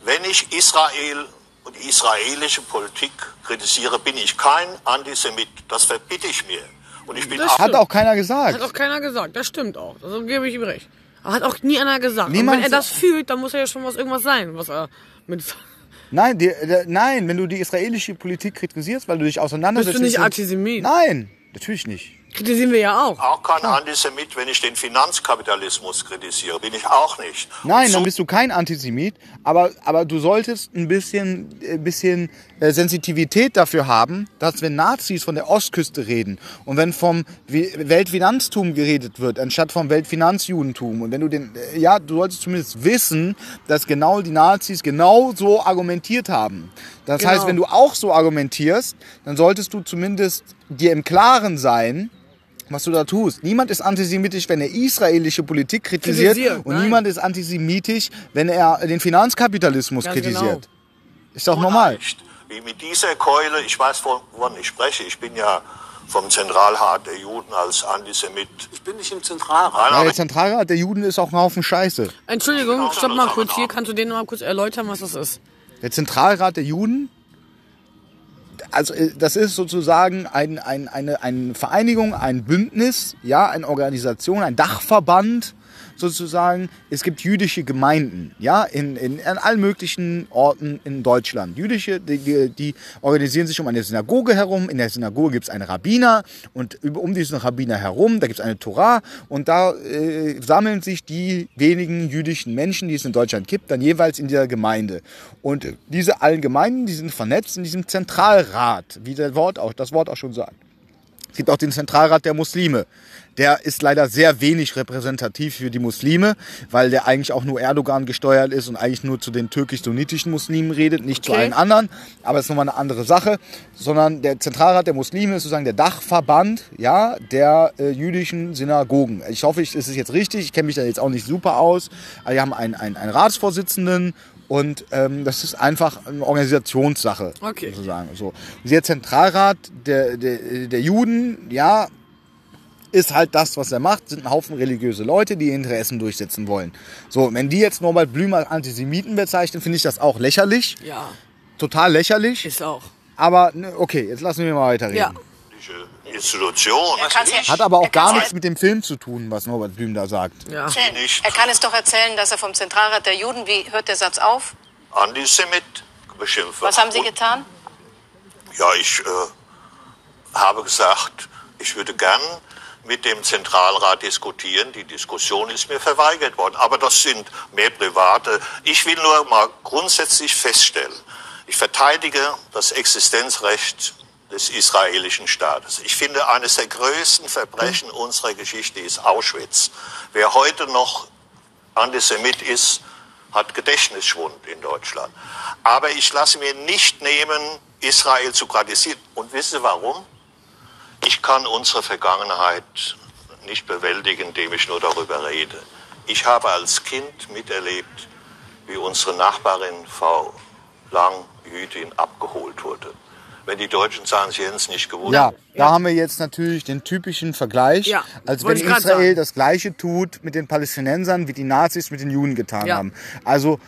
Wenn ich Israel und die israelische Politik kritisiere, bin ich kein Antisemit. Das verbitte ich mir. Und ich bin Das auch, Hat auch keiner gesagt. Hat auch keiner gesagt, das stimmt auch. Also gebe ich ihm recht. Aber hat auch nie einer gesagt. Niemand und wenn er das fühlt, dann muss er ja schon was irgendwas sein, was er mit. Nein, die, der, nein, wenn du die israelische Politik kritisierst, weil du dich auseinandersetzt. Bist du nicht mit- Antisemit? Nein, natürlich nicht. Kritisieren wir ja auch. auch kein Antisemit, wenn ich den Finanzkapitalismus kritisiere. Bin ich auch nicht. Nein, Und dann so- bist du kein Antisemit, aber, aber du solltest ein bisschen, ein bisschen äh, Sensitivität dafür haben, dass wenn Nazis von der Ostküste reden und wenn vom Weltfinanztum geredet wird, anstatt vom Weltfinanzjudentum und wenn du den, äh, ja, du solltest zumindest wissen, dass genau die Nazis genau so argumentiert haben. Das Genau. heißt, wenn du auch so argumentierst, dann solltest du zumindest dir im Klaren sein, was du da tust. Niemand ist antisemitisch, wenn er israelische Politik kritisiert, Kritisiert, und nein. niemand ist antisemitisch, wenn er den Finanzkapitalismus Ganz kritisiert. genau. Ist doch normal. Nicht. Wie mit dieser Keule, ich weiß, wovon ich spreche, ich bin ja vom Zentralrat der Juden als Antisemit. Ich bin nicht im Zentralrat. Nein, Ja, aber der Zentralrat der Juden ist auch ein Haufen Scheiße. Entschuldigung, Genau, stopp mal kurz hier. Kannst du den noch mal kurz erläutern, was das ist? Der Zentralrat der Juden, also äh, das ist sozusagen ein, ein, eine, eine Vereinigung, ein Bündnis, ja, eine Organisation, ein Dachverband sozusagen. Es gibt jüdische Gemeinden, ja, in, in, an allen möglichen Orten in Deutschland. Jüdische, die, die, organisieren sich um eine Synagoge herum. In der Synagoge gibt es einen Rabbiner und um diesen Rabbiner herum, da gibt es eine Torah und da äh, sammeln sich die wenigen jüdischen Menschen, die es in Deutschland gibt, dann jeweils in dieser Gemeinde. Und diese allen Gemeinden, die sind vernetzt in diesem Zentralrat, wie der Wort auch, das Wort auch schon sagt. Es gibt auch den Zentralrat der Muslime. Der ist leider sehr wenig repräsentativ für die Muslime, weil der eigentlich auch nur Erdogan gesteuert ist und eigentlich nur zu den türkisch-sunnitischen Muslimen redet, nicht zu Okay. allen anderen. Aber das ist nochmal eine andere Sache. Sondern der Zentralrat der Muslime ist sozusagen der Dachverband ja, der äh, jüdischen Synagogen. Ich hoffe, ich, es ist jetzt richtig. Ich kenne mich da jetzt auch nicht super aus. Aber wir haben einen, einen, einen Ratsvorsitzenden und ähm, das ist einfach eine Organisationssache. Okay. Sozusagen. So. Der Zentralrat der, der, der Juden, ja, ist halt das, was er macht, sind ein Haufen religiöse Leute, die ihre Interessen durchsetzen wollen. So, wenn die jetzt Norbert Blüm als Antisemiten bezeichnen, finde ich das auch lächerlich. Ja, Total lächerlich. ist auch. Aber ne, okay, jetzt lassen wir mal weiterreden. Ja. Institution, Hat aber auch gar nichts mit dem Film zu tun, was Norbert Blüm da sagt. Ja. Er kann es doch erzählen, dass er vom Zentralrat der Juden, wie hört der Satz auf? Antisemit beschimpft. Was haben Sie getan? Ja, ich äh, habe gesagt, ich würde gern mit dem Zentralrat diskutieren. Die Diskussion ist mir verweigert worden. Aber das sind mehr private. Ich will nur mal grundsätzlich feststellen, ich verteidige das Existenzrecht des israelischen Staates. Ich finde, eines der größten Verbrechen unserer Geschichte ist Auschwitz. Wer heute noch Antisemit ist, hat Gedächtnisschwund in Deutschland. Aber ich lasse mir nicht nehmen, Israel zu kritisieren. Und wissen Sie warum? Ich kann unsere Vergangenheit nicht bewältigen, indem ich nur darüber rede. Ich habe als Kind miterlebt, wie unsere Nachbarin Frau Lang, Jüdin, abgeholt wurde. Wenn die Deutschen sagen, sie hätten es nicht gewusst. Ja, da haben wir jetzt natürlich den typischen Vergleich, Ja, als wenn Israel sagen. das Gleiche tut mit den Palästinensern, wie die Nazis mit den Juden getan Ja. haben. Also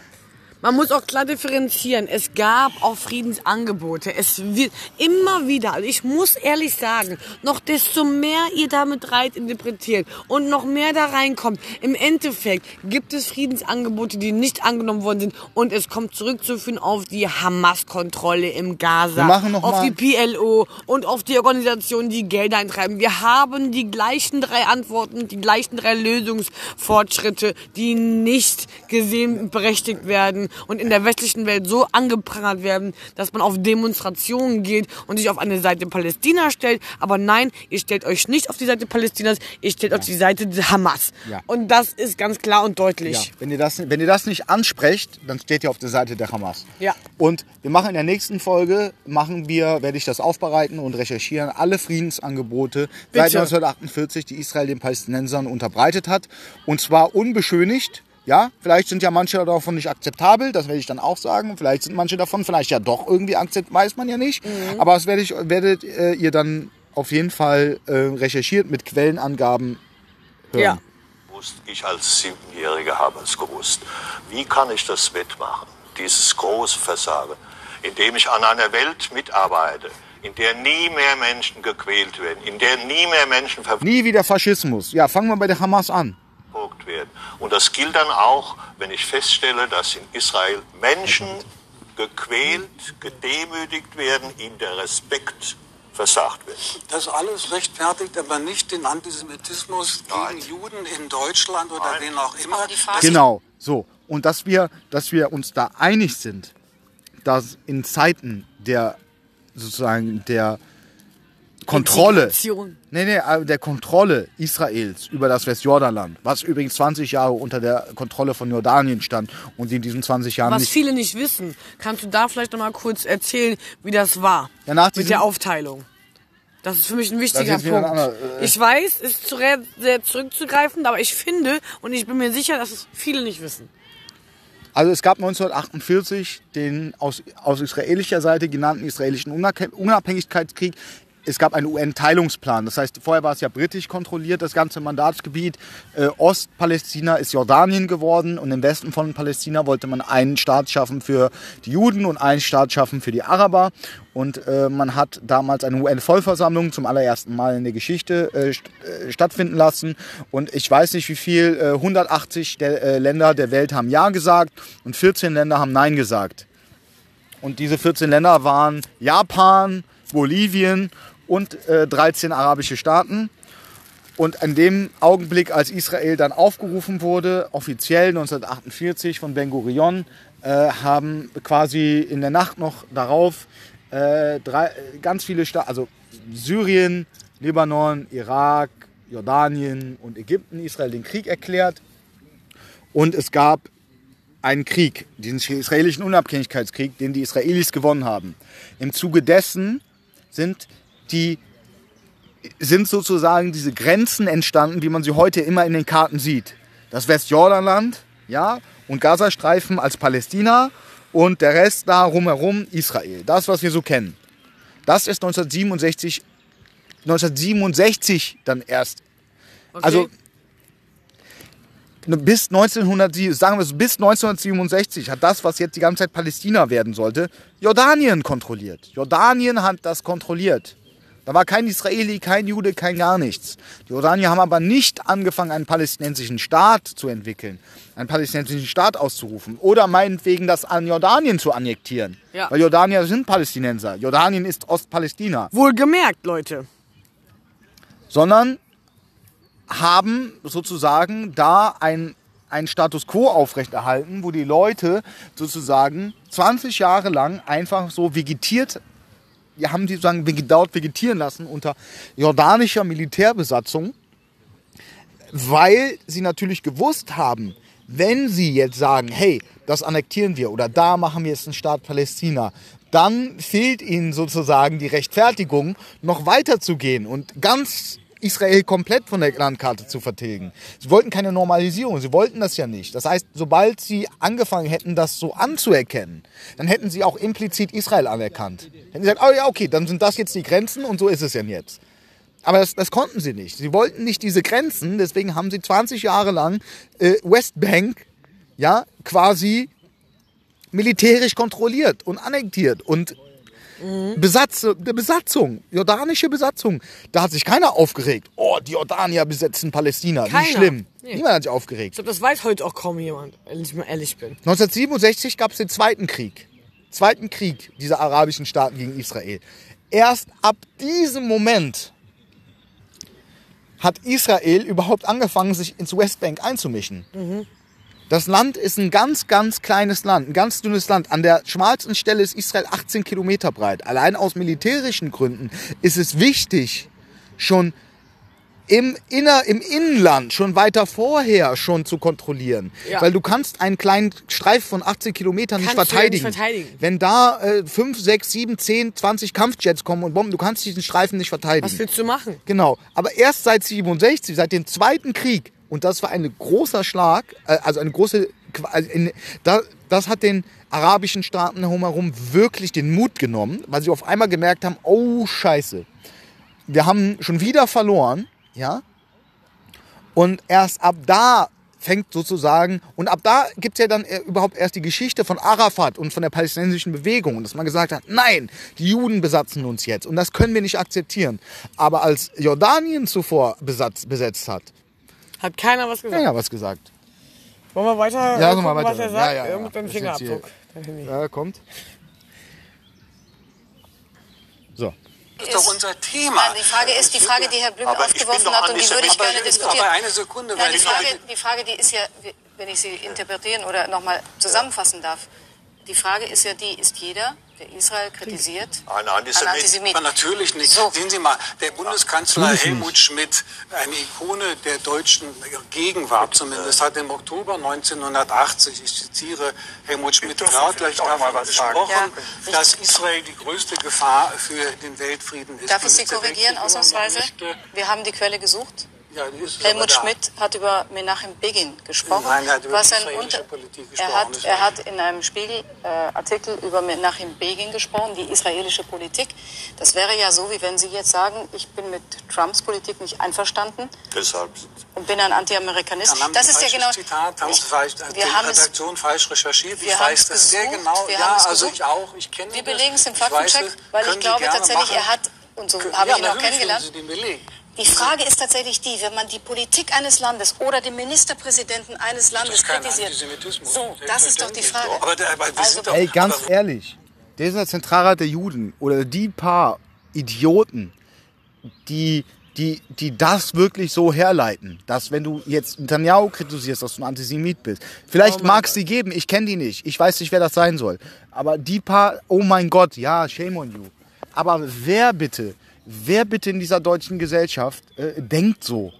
Man muss auch klar differenzieren. Es gab auch Friedensangebote. Es wird immer wieder, also ich muss ehrlich sagen, noch desto mehr ihr damit rein interpretiert und noch mehr da reinkommt. Im Endeffekt gibt es Friedensangebote, die nicht angenommen worden sind und es kommt zurückzuführen auf die Hamas-Kontrolle im Gaza, auf mal- die PLO und auf die Organisationen, die Gelder eintreiben. Wir haben die gleichen drei Antworten, die gleichen drei Lösungsfortschritte, die nicht gesehen und berechtigt werden und in der westlichen Welt so angeprangert werden, dass man auf Demonstrationen geht und sich auf eine Seite Palästina stellt. Aber nein, ihr stellt euch nicht auf die Seite Palästinas, ihr stellt euch auf die Seite der Hamas. Ja. Und das ist ganz klar und deutlich. Ja, wenn ihr, das, wenn ihr das nicht ansprecht, dann steht ihr auf der Seite der Hamas. Ja. Und wir machen in der nächsten Folge, machen wir, werde ich das aufbereiten und recherchieren, alle Friedensangebote seit Bitte. 1948, die Israel den Palästinensern unterbreitet hat. Und zwar unbeschönigt. Ja, vielleicht sind ja manche davon nicht akzeptabel, das werde ich dann auch sagen. Vielleicht sind manche davon vielleicht ja doch irgendwie akzeptabel, weiß man ja nicht. Mhm. Aber das werde ich, werdet äh, ihr dann auf jeden Fall äh, recherchiert mit Quellenangaben hören. Ja. Ich als Siebenjähriger habe es gewusst. Wie kann ich das wettmachen, dieses große Versagen, indem ich an einer Welt mitarbeite, in der nie mehr Menschen gequält werden, in der nie mehr Menschen verfolgt Nie wieder Faschismus. Ja, fangen wir bei der Hamas an. Werden. Und das gilt dann auch, wenn ich feststelle, dass in Israel Menschen gequält, gedemütigt werden, ihnen der Respekt versagt wird. Das alles rechtfertigt aber nicht den Antisemitismus Nein. gegen Juden in Deutschland oder Nein. wen auch immer. Genau, so. Und dass wir, dass wir uns da einig sind, dass in Zeiten der sozusagen der Kontrolle, nee, nee, äh, der Kontrolle Israels über das Westjordanland, was übrigens 20 Jahre unter der Kontrolle von Jordanien stand und die in diesen 20 Jahren Was nicht viele nicht wissen, kannst du da vielleicht noch mal kurz erzählen, wie das war Ja, nach mit der Aufteilung? Das ist für mich ein wichtiger Punkt. anderer, äh, ich weiß, es ist zu sehr zurückzugreifen, aber ich finde und ich bin mir sicher, dass es viele nicht wissen. Also es gab 1948 den aus, aus israelischer Seite genannten israelischen Unabhäng- Unabhängigkeitskrieg. Es gab einen UN-Teilungsplan. Das heißt, vorher war es ja britisch kontrolliert, das ganze Mandatsgebiet. Äh, Ostpalästina ist Jordanien geworden und im Westen von Palästina wollte man einen Staat schaffen für die Juden und einen Staat schaffen für die Araber. Und äh, man hat damals eine UN-Vollversammlung zum allerersten Mal in der Geschichte äh, st äh, stattfinden lassen. Und ich weiß nicht, wie viel, äh, 180 der, äh, Länder der Welt haben Ja gesagt und 14 Länder haben Nein gesagt. Und diese 14 Länder waren Japan, Bolivien und äh, 13 arabische Staaten. Und in dem Augenblick, als Israel dann aufgerufen wurde, offiziell 1948 von Ben Gurion, äh, haben quasi in der Nacht noch darauf äh, drei, ganz viele Staaten, also Syrien, Libanon, Irak, Jordanien und Ägypten Israel den Krieg erklärt. Und es gab einen Krieg, diesen israelischen Unabhängigkeitskrieg, den die Israelis gewonnen haben. Im Zuge dessen sind die sind sozusagen diese Grenzen entstanden, wie man sie heute immer in den Karten sieht. Das Westjordanland, ja, und Gazastreifen als Palästina und der Rest da rumherum Israel. Das, was wir so kennen. Das ist 1967, 1967 dann erst. Okay. Also bis 1900, sagen wir es, bis 1967 hat das, was jetzt die ganze Zeit Palästina werden sollte, Jordanien kontrolliert. Jordanien hat das kontrolliert. Da war kein Israeli, kein Jude, kein gar nichts. Die Jordanier haben aber nicht angefangen, einen palästinensischen Staat zu entwickeln, einen palästinensischen Staat auszurufen oder meinetwegen das an Jordanien zu annektieren. Ja. Weil Jordanier sind Palästinenser. Jordanien ist Ostpalästina. Wohlgemerkt, Leute. sondern haben sozusagen da ein, ein Status quo aufrechterhalten, wo die Leute sozusagen 20 Jahre lang einfach so vegetiert, die haben die sozusagen dort vegetieren lassen unter jordanischer Militärbesatzung, weil sie natürlich gewusst haben, wenn sie jetzt sagen, hey, das annektieren wir oder da machen wir jetzt einen Staat Palästina, dann fehlt ihnen sozusagen die Rechtfertigung, noch weiter zu gehen und ganz Israel komplett von der Landkarte zu vertilgen. Sie wollten keine Normalisierung, sie wollten das ja nicht. Das heißt, sobald sie angefangen hätten, das so anzuerkennen, dann hätten sie auch implizit Israel anerkannt. Hätten sie gesagt, oh ja, okay, dann sind das jetzt die Grenzen und so ist es ja jetzt. Aber das, das konnten sie nicht. Sie wollten nicht diese Grenzen, deswegen haben sie 20 Jahre lang äh, Westbank ja quasi militärisch kontrolliert und annektiert und Besatz, der Besatzung, jordanische Besatzung. Da hat sich keiner aufgeregt. Oh, die Jordanier besetzen Palästina. Keiner. Wie schlimm. Nee. Niemand hat sich Ich aufgeregt. glaube, das weiß heute auch kaum jemand, wenn ich mal ehrlich bin. 1967 gab es den zweiten Krieg. Zweiten Krieg dieser arabischen Staaten gegen Israel. Erst ab diesem Moment hat Israel überhaupt angefangen, sich ins Westbank einzumischen. Das Land ist ein ganz, ganz kleines Land, ein ganz dünnes Land. An der schmalsten Stelle ist Israel 18 Kilometer breit. Allein aus militärischen Gründen ist es wichtig, schon im, Inner, im Innenland schon weiter vorher schon zu kontrollieren. Ja. Weil du kannst einen kleinen Streif von 18 Kilometern nicht Kannst nicht verteidigen. verteidigen. Wenn da äh, 5, 6, 7, 10, 20 Kampfjets kommen und bomben, du kannst diesen Streifen nicht verteidigen. Was willst du machen? Genau. Aber erst seit 67, seit dem Zweiten Krieg, und das war ein großer Schlag, äh, also eine große, also das hat den arabischen Staaten herum wirklich den Mut genommen, weil sie auf einmal gemerkt haben, oh Scheiße, wir haben schon wieder verloren, ja. Und erst ab da fängt sozusagen, und ab da gibt's ja dann äh, überhaupt erst die Geschichte von Arafat und von der palästinensischen Bewegung, dass man gesagt hat, nein, die Juden besatzen uns jetzt und das können wir nicht akzeptieren. Aber als Jordanien zuvor besetzt hat, Hat keiner was gesagt. keiner was gesagt. Wollen wir weiter Ja, äh, sag mal gucken, weiter. was er Ja, sagt? ja, ja. Mit ist jetzt hier- Fingerabdruck. Ja, kommt. So. Das ist doch unser Thema. Nein, die Frage ist, die Frage, die Herr Blüm aufgeworfen hat, und die würde ich gerne diskutieren. aber eine Sekunde, Nein, weil die ich Frage, die Frage, die ist ja, wenn ich sie interpretieren oder nochmal zusammenfassen darf, die Frage ist ja die, ist jeder, der Israel kritisiert, Ein ein Antisemit. Antisemit? Aber natürlich nicht. So. Sehen Sie mal, der Bundeskanzler Helmut Schmidt, eine Ikone der deutschen Gegenwart zumindest, hat im Oktober 1980, ich zitiere Helmut Schmidt, dürfen laut vielleicht gleich auch mal was sagen. gesprochen, Ja. dass Israel die größte Gefahr für den Weltfrieden ist. Darf ich Sie korrigieren, ausnahmsweise? äh, Wir haben die Quelle gesucht. Ja, Helmut. Schmidt hat über Menachem Begin gesprochen. Nein, er hat über was ein israelische Unter Politik er, gesprochen, hat, das er hat in einem Spiegel-Artikel über Menachem Begin gesprochen, die israelische Politik. Das wäre ja so, wie wenn Sie jetzt sagen, ich bin mit Trumps Politik nicht einverstanden Deshalb. und bin ein Anti-Amerikanist. Haben Das ist ja genau. Zitat, haben ich, falsch, wir die haben es Redaktion falsch recherchiert. wir ich haben weiß es das sehr gesucht, genau. wir ja, haben es also gesucht. ich auch. Ich kenne Wir belegen es im Faktencheck, es. weil ich glaube tatsächlich, machen. er hat, und so habe ja, ich ihn auch kennengelernt, Sie den Beleg. Die Frage ist tatsächlich die, wenn man die Politik eines Landes oder den Ministerpräsidenten eines Landes kein kritisiert. Antisemitismus. So, das ist doch die Frage. Aber, der, aber wir Also- sind doch, Ey, ganz aber, ehrlich, dieser Zentralrat der Juden oder die paar Idioten, die, die, die das wirklich so herleiten, dass wenn du jetzt Netanyahu kritisierst, dass du ein Antisemit bist, vielleicht mag es die geben, ich kenne die nicht, ich weiß nicht, wer das sein soll, aber die paar, oh mein Gott, ja, shame on you. Aber wer bitte wer bitte in dieser deutschen Gesellschaft äh, denkt so?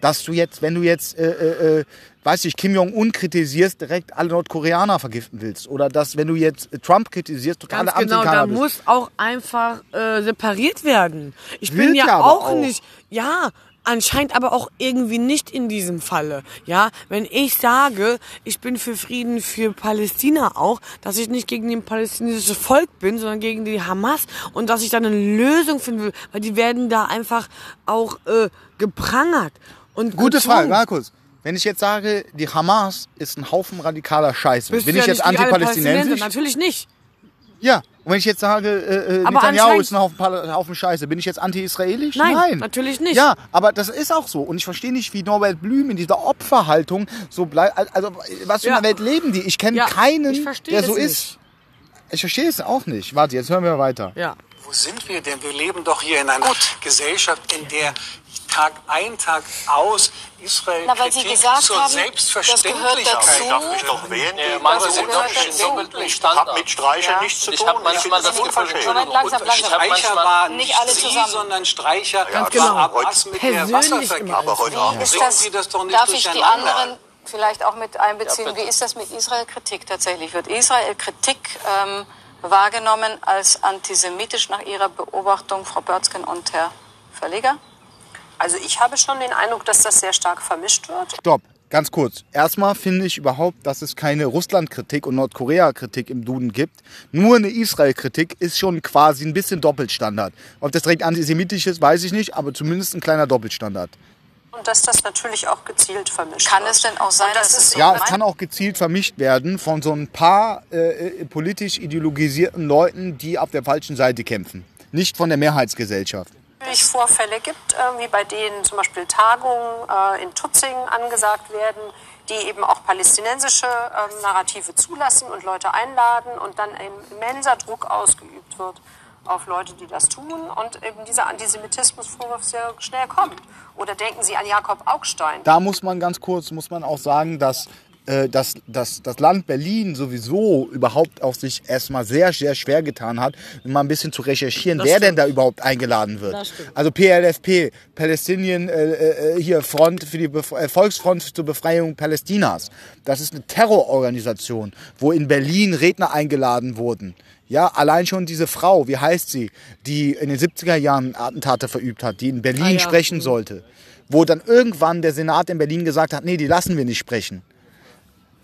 Dass du jetzt, wenn du jetzt, äh, äh, äh, weiß ich, Kim Jong-un kritisierst, direkt alle Nordkoreaner vergiften willst. Oder dass, wenn du jetzt Trump kritisierst, totale Ganz genau, Anti-Cannabis. da muss auch einfach äh, separiert werden. Ich bin Wird ja, ja aber auch, auch. nicht, ja, anscheinend aber auch irgendwie nicht in diesem Falle. Ja, wenn ich sage, ich bin für Frieden für Palästina auch, dass ich nicht gegen den palästinensische Volk bin, sondern gegen die Hamas und dass ich da eine Lösung finden will, weil die werden da einfach auch äh, geprangert. Und Gute gezwungen. Frage, Markus. Wenn ich jetzt sage, die Hamas ist ein Haufen radikaler Scheiße, Bist bin ich ja jetzt antipalästinensisch? Natürlich nicht. Ja. Und wenn ich jetzt sage, äh, äh, Aber Netanyahu ist ein Haufen, Haufen Scheiße, bin ich jetzt anti-israelisch? Nein, natürlich nicht. Ja, aber das ist auch so. Und ich verstehe nicht, wie Norbert Blüm in dieser Opferhaltung so bleibt. Also, was für Ja. eine Welt leben die? Ich kenne Ja, keinen, ich verstehe der so nicht. ist. Ich verstehe es auch nicht. Warte, jetzt hören wir weiter. Ja. Wo sind wir denn? Wir leben doch hier in einer Gesellschaft, in der Tag ein, Tag aus Israel Na, weil Sie Kritik gesagt zur haben, das Selbstverständlichkeit gehört dazu. Darf ich doch wählen? Ja, manche sind das doppelten dazu. Standard. Hat mit Streichern Ja. nichts zu Ich tun. hab manchmal finde das unverschämt. Langsam, langsam. Streicher manchmal- war Nicht nicht alle Sie, zusammen. sondern Streicher Ganz genau. war Abbas mit der immer. Aber heute Wie Abend ist Bringen das, Sie das doch nicht darf ich die anderen vielleicht auch mit einbeziehen? Ja. Wie ist das mit Israel-Kritik tatsächlich? Wird Israel-Kritik ähm, wahrgenommen als antisemitisch nach Ihrer Beobachtung, Frau Börtzgen und Herr Verleger? Also ich habe schon den Eindruck, dass das sehr stark vermischt wird. Stopp, ganz kurz. Erstmal finde ich überhaupt, dass es keine Russland-Kritik und Nordkorea-Kritik im Duden gibt. Nur eine Israel-Kritik ist schon quasi ein bisschen Doppelstandard. Ob das direkt antisemitisch ist, weiß ich nicht, aber zumindest ein kleiner Doppelstandard. Und dass das natürlich auch gezielt vermischt Kann wird. es denn auch sein, das dass ist es so Ja, es kann auch gezielt vermischt werden von so ein paar äh, politisch ideologisierten Leuten, die auf der falschen Seite kämpfen. Nicht von der Mehrheitsgesellschaft. Natürlich Vorfälle gibt, äh, wie bei denen zum Beispiel Tagungen äh, in Tutzingen angesagt werden, die eben auch palästinensische ähm, Narrative zulassen und Leute einladen und dann ein immenser Druck ausgeübt wird auf Leute, die das tun und eben dieser Antisemitismusvorwurf sehr schnell kommt. Oder denken Sie an Jakob Augstein. Da muss man ganz kurz, muss man auch sagen, dass äh, dass, dass das Land Berlin sowieso überhaupt auch sich erstmal sehr, sehr schwer getan hat, mal ein bisschen zu recherchieren, Das wer stimmt. denn da überhaupt eingeladen wird. Also PLFP, Palästinien, äh, äh, hier Front für die Bef äh, Volksfront zur Befreiung Palästinas. Das ist eine Terrororganisation, wo in Berlin Redner eingeladen wurden. Ja, allein schon diese Frau, wie heißt sie, die in den 70er Jahren Attentate verübt hat, die in Berlin Ah, ja. sprechen sollte. Wo dann irgendwann der Senat in Berlin gesagt hat, nee, die lassen wir nicht sprechen.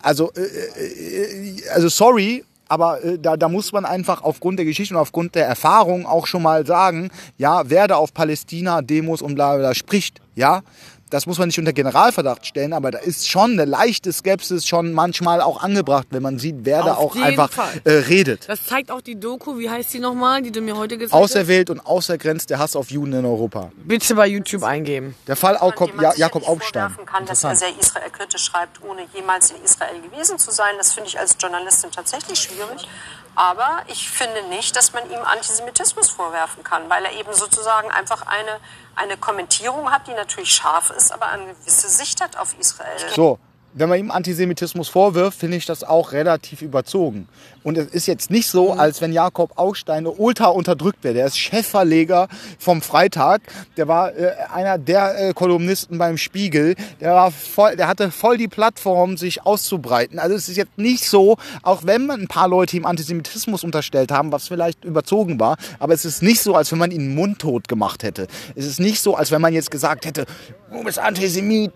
Also, äh, äh, also sorry, aber äh, da, da muss man einfach aufgrund der Geschichte und aufgrund der Erfahrung auch schon mal sagen, ja, wer da auf Palästina-Demos und bla bla spricht, ja, das muss man nicht unter Generalverdacht stellen, aber da ist schon eine leichte Skepsis schon manchmal auch angebracht, wenn man sieht, wer da Auf auch jeden einfach äh, redet. Das zeigt auch die Doku, wie heißt die nochmal, die du mir heute gezeigt hast? Auserwählt und außergrenzt der Hass auf Juden in Europa. Bitte bei YouTube eingeben. Der Fall Jakob, ja, Jakob nicht Augstein. kann, dass er sehr israelkritisch schreibt, ohne jemals in Israel gewesen zu sein. Das finde ich als Journalistin tatsächlich schwierig. Aber ich finde nicht, dass man ihm Antisemitismus vorwerfen kann, weil er eben sozusagen einfach eine, eine Kommentierung hat, die natürlich scharf ist, aber eine gewisse Sicht hat auf Israel. So, wenn man ihm Antisemitismus vorwirft, finde ich das auch relativ überzogen. Und es ist jetzt nicht so, als wenn Jakob Augstein ultra unterdrückt wäre. Der ist Chefverleger vom Freitag. Der war äh, einer der äh, Kolumnisten beim Spiegel. Der, war voll, der hatte voll die Plattform, sich auszubreiten. Also es ist jetzt nicht so, auch wenn man ein paar Leute ihm Antisemitismus unterstellt haben, was vielleicht überzogen war, aber es ist nicht so, als wenn man ihn mundtot gemacht hätte. Es ist nicht so, als wenn man jetzt gesagt hätte, du bist Antisemit.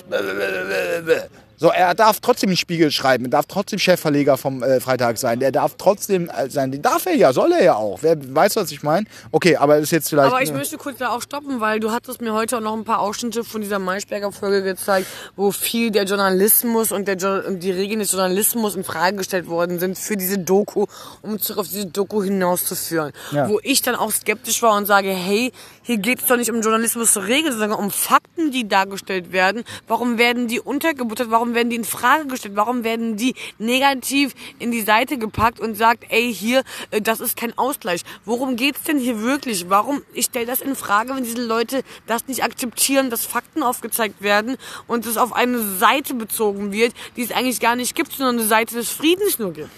So, er darf trotzdem den Spiegel schreiben, er darf trotzdem Chefverleger vom äh, Freitag sein, er darf trotzdem äh, sein, den darf er ja, soll er ja auch. Wer weiß, was ich meine? Okay, aber das ist jetzt vielleicht. Aber ich möchte kurz da auch stoppen, weil du hattest mir heute auch noch ein paar Ausschnitte von dieser Maischberger-Folge gezeigt, wo viel der Journalismus und, der jo und die Regeln des Journalismus in Frage gestellt worden sind für diese Doku, um zurück auf diese Doku hinauszuführen. Ja. Wo ich dann auch skeptisch war und sage, hey, hier geht es doch nicht um Journalismus zur Regel, sondern um Fakten, die dargestellt werden. Warum werden die untergebuttert? Warum werden die in Frage gestellt? Warum werden die negativ in die Seite gepackt und sagt, ey, hier, äh, das ist kein Ausgleich? Worum geht's denn hier wirklich? Warum? Ich stelle das in Frage, wenn diese Leute das nicht akzeptieren, dass Fakten aufgezeigt werden und es auf eine Seite bezogen wird, die es eigentlich gar nicht gibt, sondern eine Seite des Friedens nur gibt.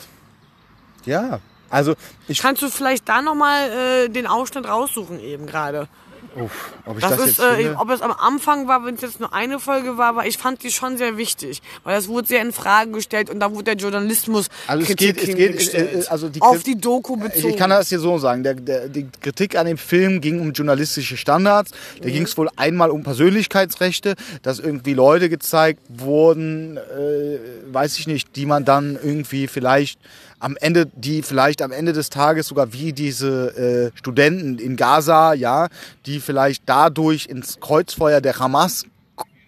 ja, also ich Kannst du vielleicht da nochmal äh, den Ausschnitt raussuchen eben gerade? Uff, ob ich Das, das, ist, jetzt äh, finde? ob es am Anfang war, wenn es jetzt nur eine Folge war, aber ich fand die schon sehr wichtig, weil das wurde sehr in Frage gestellt und da wurde der Journalismus Also es Kritik geht, es geht, äh, also die auf die Doku bezogen. Ich kann das hier so sagen. Der, der, die Kritik an dem Film ging um journalistische Standards. Da Mhm. ging es wohl einmal um Persönlichkeitsrechte, dass irgendwie Leute gezeigt wurden, äh, weiß ich nicht, die man dann irgendwie vielleicht am Ende, die vielleicht am Ende des Tages sogar wie diese äh, Studenten in Gaza, ja, die vielleicht dadurch ins Kreuzfeuer der Hamas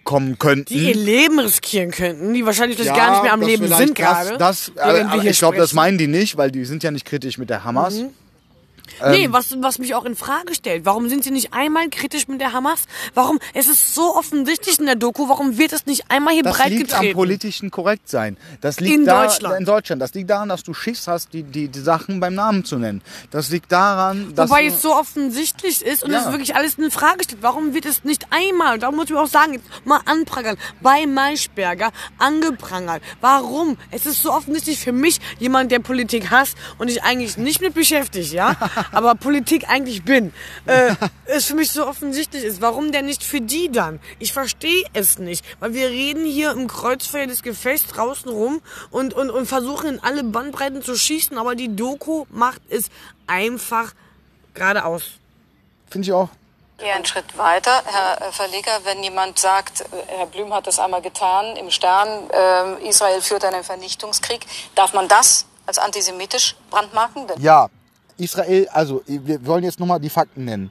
kommen könnten. die ihr Leben riskieren könnten, die wahrscheinlich vielleicht gar nicht mehr am das Leben sind gerade. Das, das, wir aber hier ich glaube, das meinen die nicht, weil die sind ja nicht kritisch mit der Hamas. Mhm. Ähm, Nee, was, was mich auch in Frage stellt. Warum sind sie nicht einmal kritisch mit der Hamas? Warum? Es ist so offensichtlich in der Doku. Warum wird es nicht einmal hier Das breit liegt am getreten? politischen Korrektsein. Das liegt In da, Deutschland. In Deutschland. Das liegt daran, dass du Schiss hast, die, die, die Sachen beim Namen zu nennen. Das liegt daran, dass Wobei es so offensichtlich ist und Ja. es wirklich alles in Frage steht. Warum wird es nicht einmal, da muss ich auch sagen, jetzt mal anprangern, bei Maischberger angeprangert? Warum? Es ist so offensichtlich für mich, jemand, der Politik hasst und ich eigentlich nicht mit beschäftigt, ja, aber Politik eigentlich bin, äh, es für mich so offensichtlich ist. Warum denn nicht für die dann? Ich verstehe es nicht, weil wir reden hier im Kreuzfeuer des Gefechts draußen rum und, und, und versuchen in alle Bandbreiten zu schießen, aber die Doku macht es einfach geradeaus. finde ich auch. Gehe einen Schritt weiter, Herr äh, Verleger. Wenn jemand sagt, äh, Herr Blüm hat das einmal getan im Stern, äh, Israel führt einen Vernichtungskrieg, darf man das als antisemitisch brandmarken? Denn Ja, Israel, also wir wollen jetzt nochmal die Fakten nennen.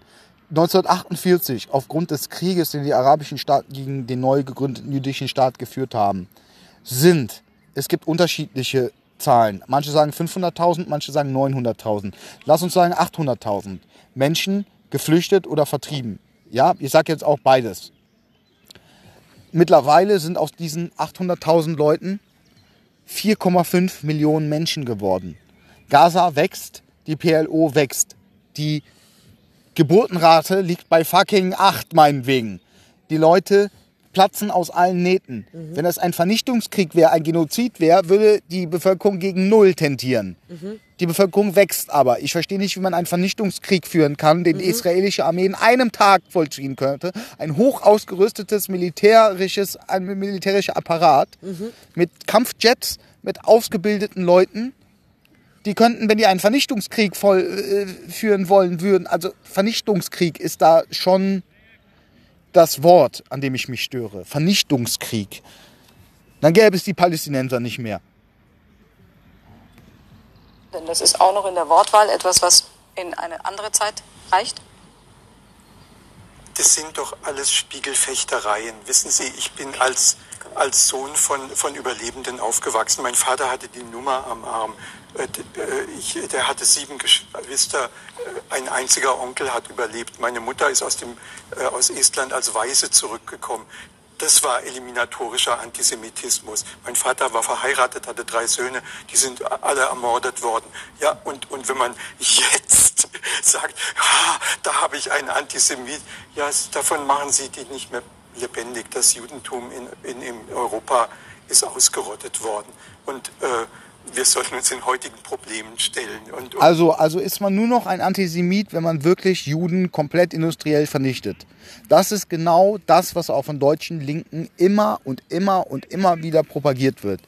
1948, aufgrund des Krieges, den die arabischen Staaten gegen den neu gegründeten jüdischen Staat geführt haben, sind, es gibt unterschiedliche Zahlen. Manche sagen 500.000, manche sagen 900.000. Lass uns sagen 800.000 Menschen geflüchtet oder vertrieben. Ja, ich sage jetzt auch beides. Mittlerweile sind aus diesen 800.000 Leuten 4,5 Millionen Menschen geworden. Gaza wächst, die PLO wächst. Die Geburtenrate liegt bei fucking 8 meinetwegen. Die Leute platzen aus allen Nähten. Wenn das ein Vernichtungskrieg wäre, ein Genozid wäre, würde die Bevölkerung gegen Null tendieren. Die Bevölkerung wächst aber. Ich verstehe nicht, wie man einen Vernichtungskrieg führen kann, den die israelische Armee in einem Tag vollziehen könnte. Ein hoch ausgerüstetes militärisches, ein militärischer Apparat mit Kampfjets, mit ausgebildeten Leuten. Die könnten, wenn die einen Vernichtungskrieg voll, äh, führen wollen würden, also Vernichtungskrieg ist da schon das Wort, an dem ich mich störe. Vernichtungskrieg. Dann gäbe es die Palästinenser nicht mehr. denn das ist auch noch in der Wortwahl etwas, was in eine andere Zeit reicht. Das sind doch alles Spiegelfechtereien. Wissen Sie, ich bin als, als Sohn von, von Überlebenden aufgewachsen. Mein Vater hatte die Nummer am Arm. Äh, äh, Ich, der hatte sieben Geschwister. Äh, Ein einziger Onkel hat überlebt. Meine Mutter ist aus, dem, aus Estland als Waise zurückgekommen. Das war eliminatorischer Antisemitismus. Mein Vater war verheiratet, hatte drei Söhne, die sind alle ermordet worden. Ja, und, und wenn man jetzt sagt, ah, da habe ich einen Antisemit, ja, davon machen sie die nicht mehr lebendig. Das Judentum in, in, in Europa ist ausgerottet worden. Und äh, wir sollten uns den heutigen Problemen stellen. Und, und Also, also ist man nur noch ein Antisemit, wenn man wirklich Juden komplett industriell vernichtet. Das ist genau das, was auch von deutschen Linken immer und immer und immer wieder propagiert wird.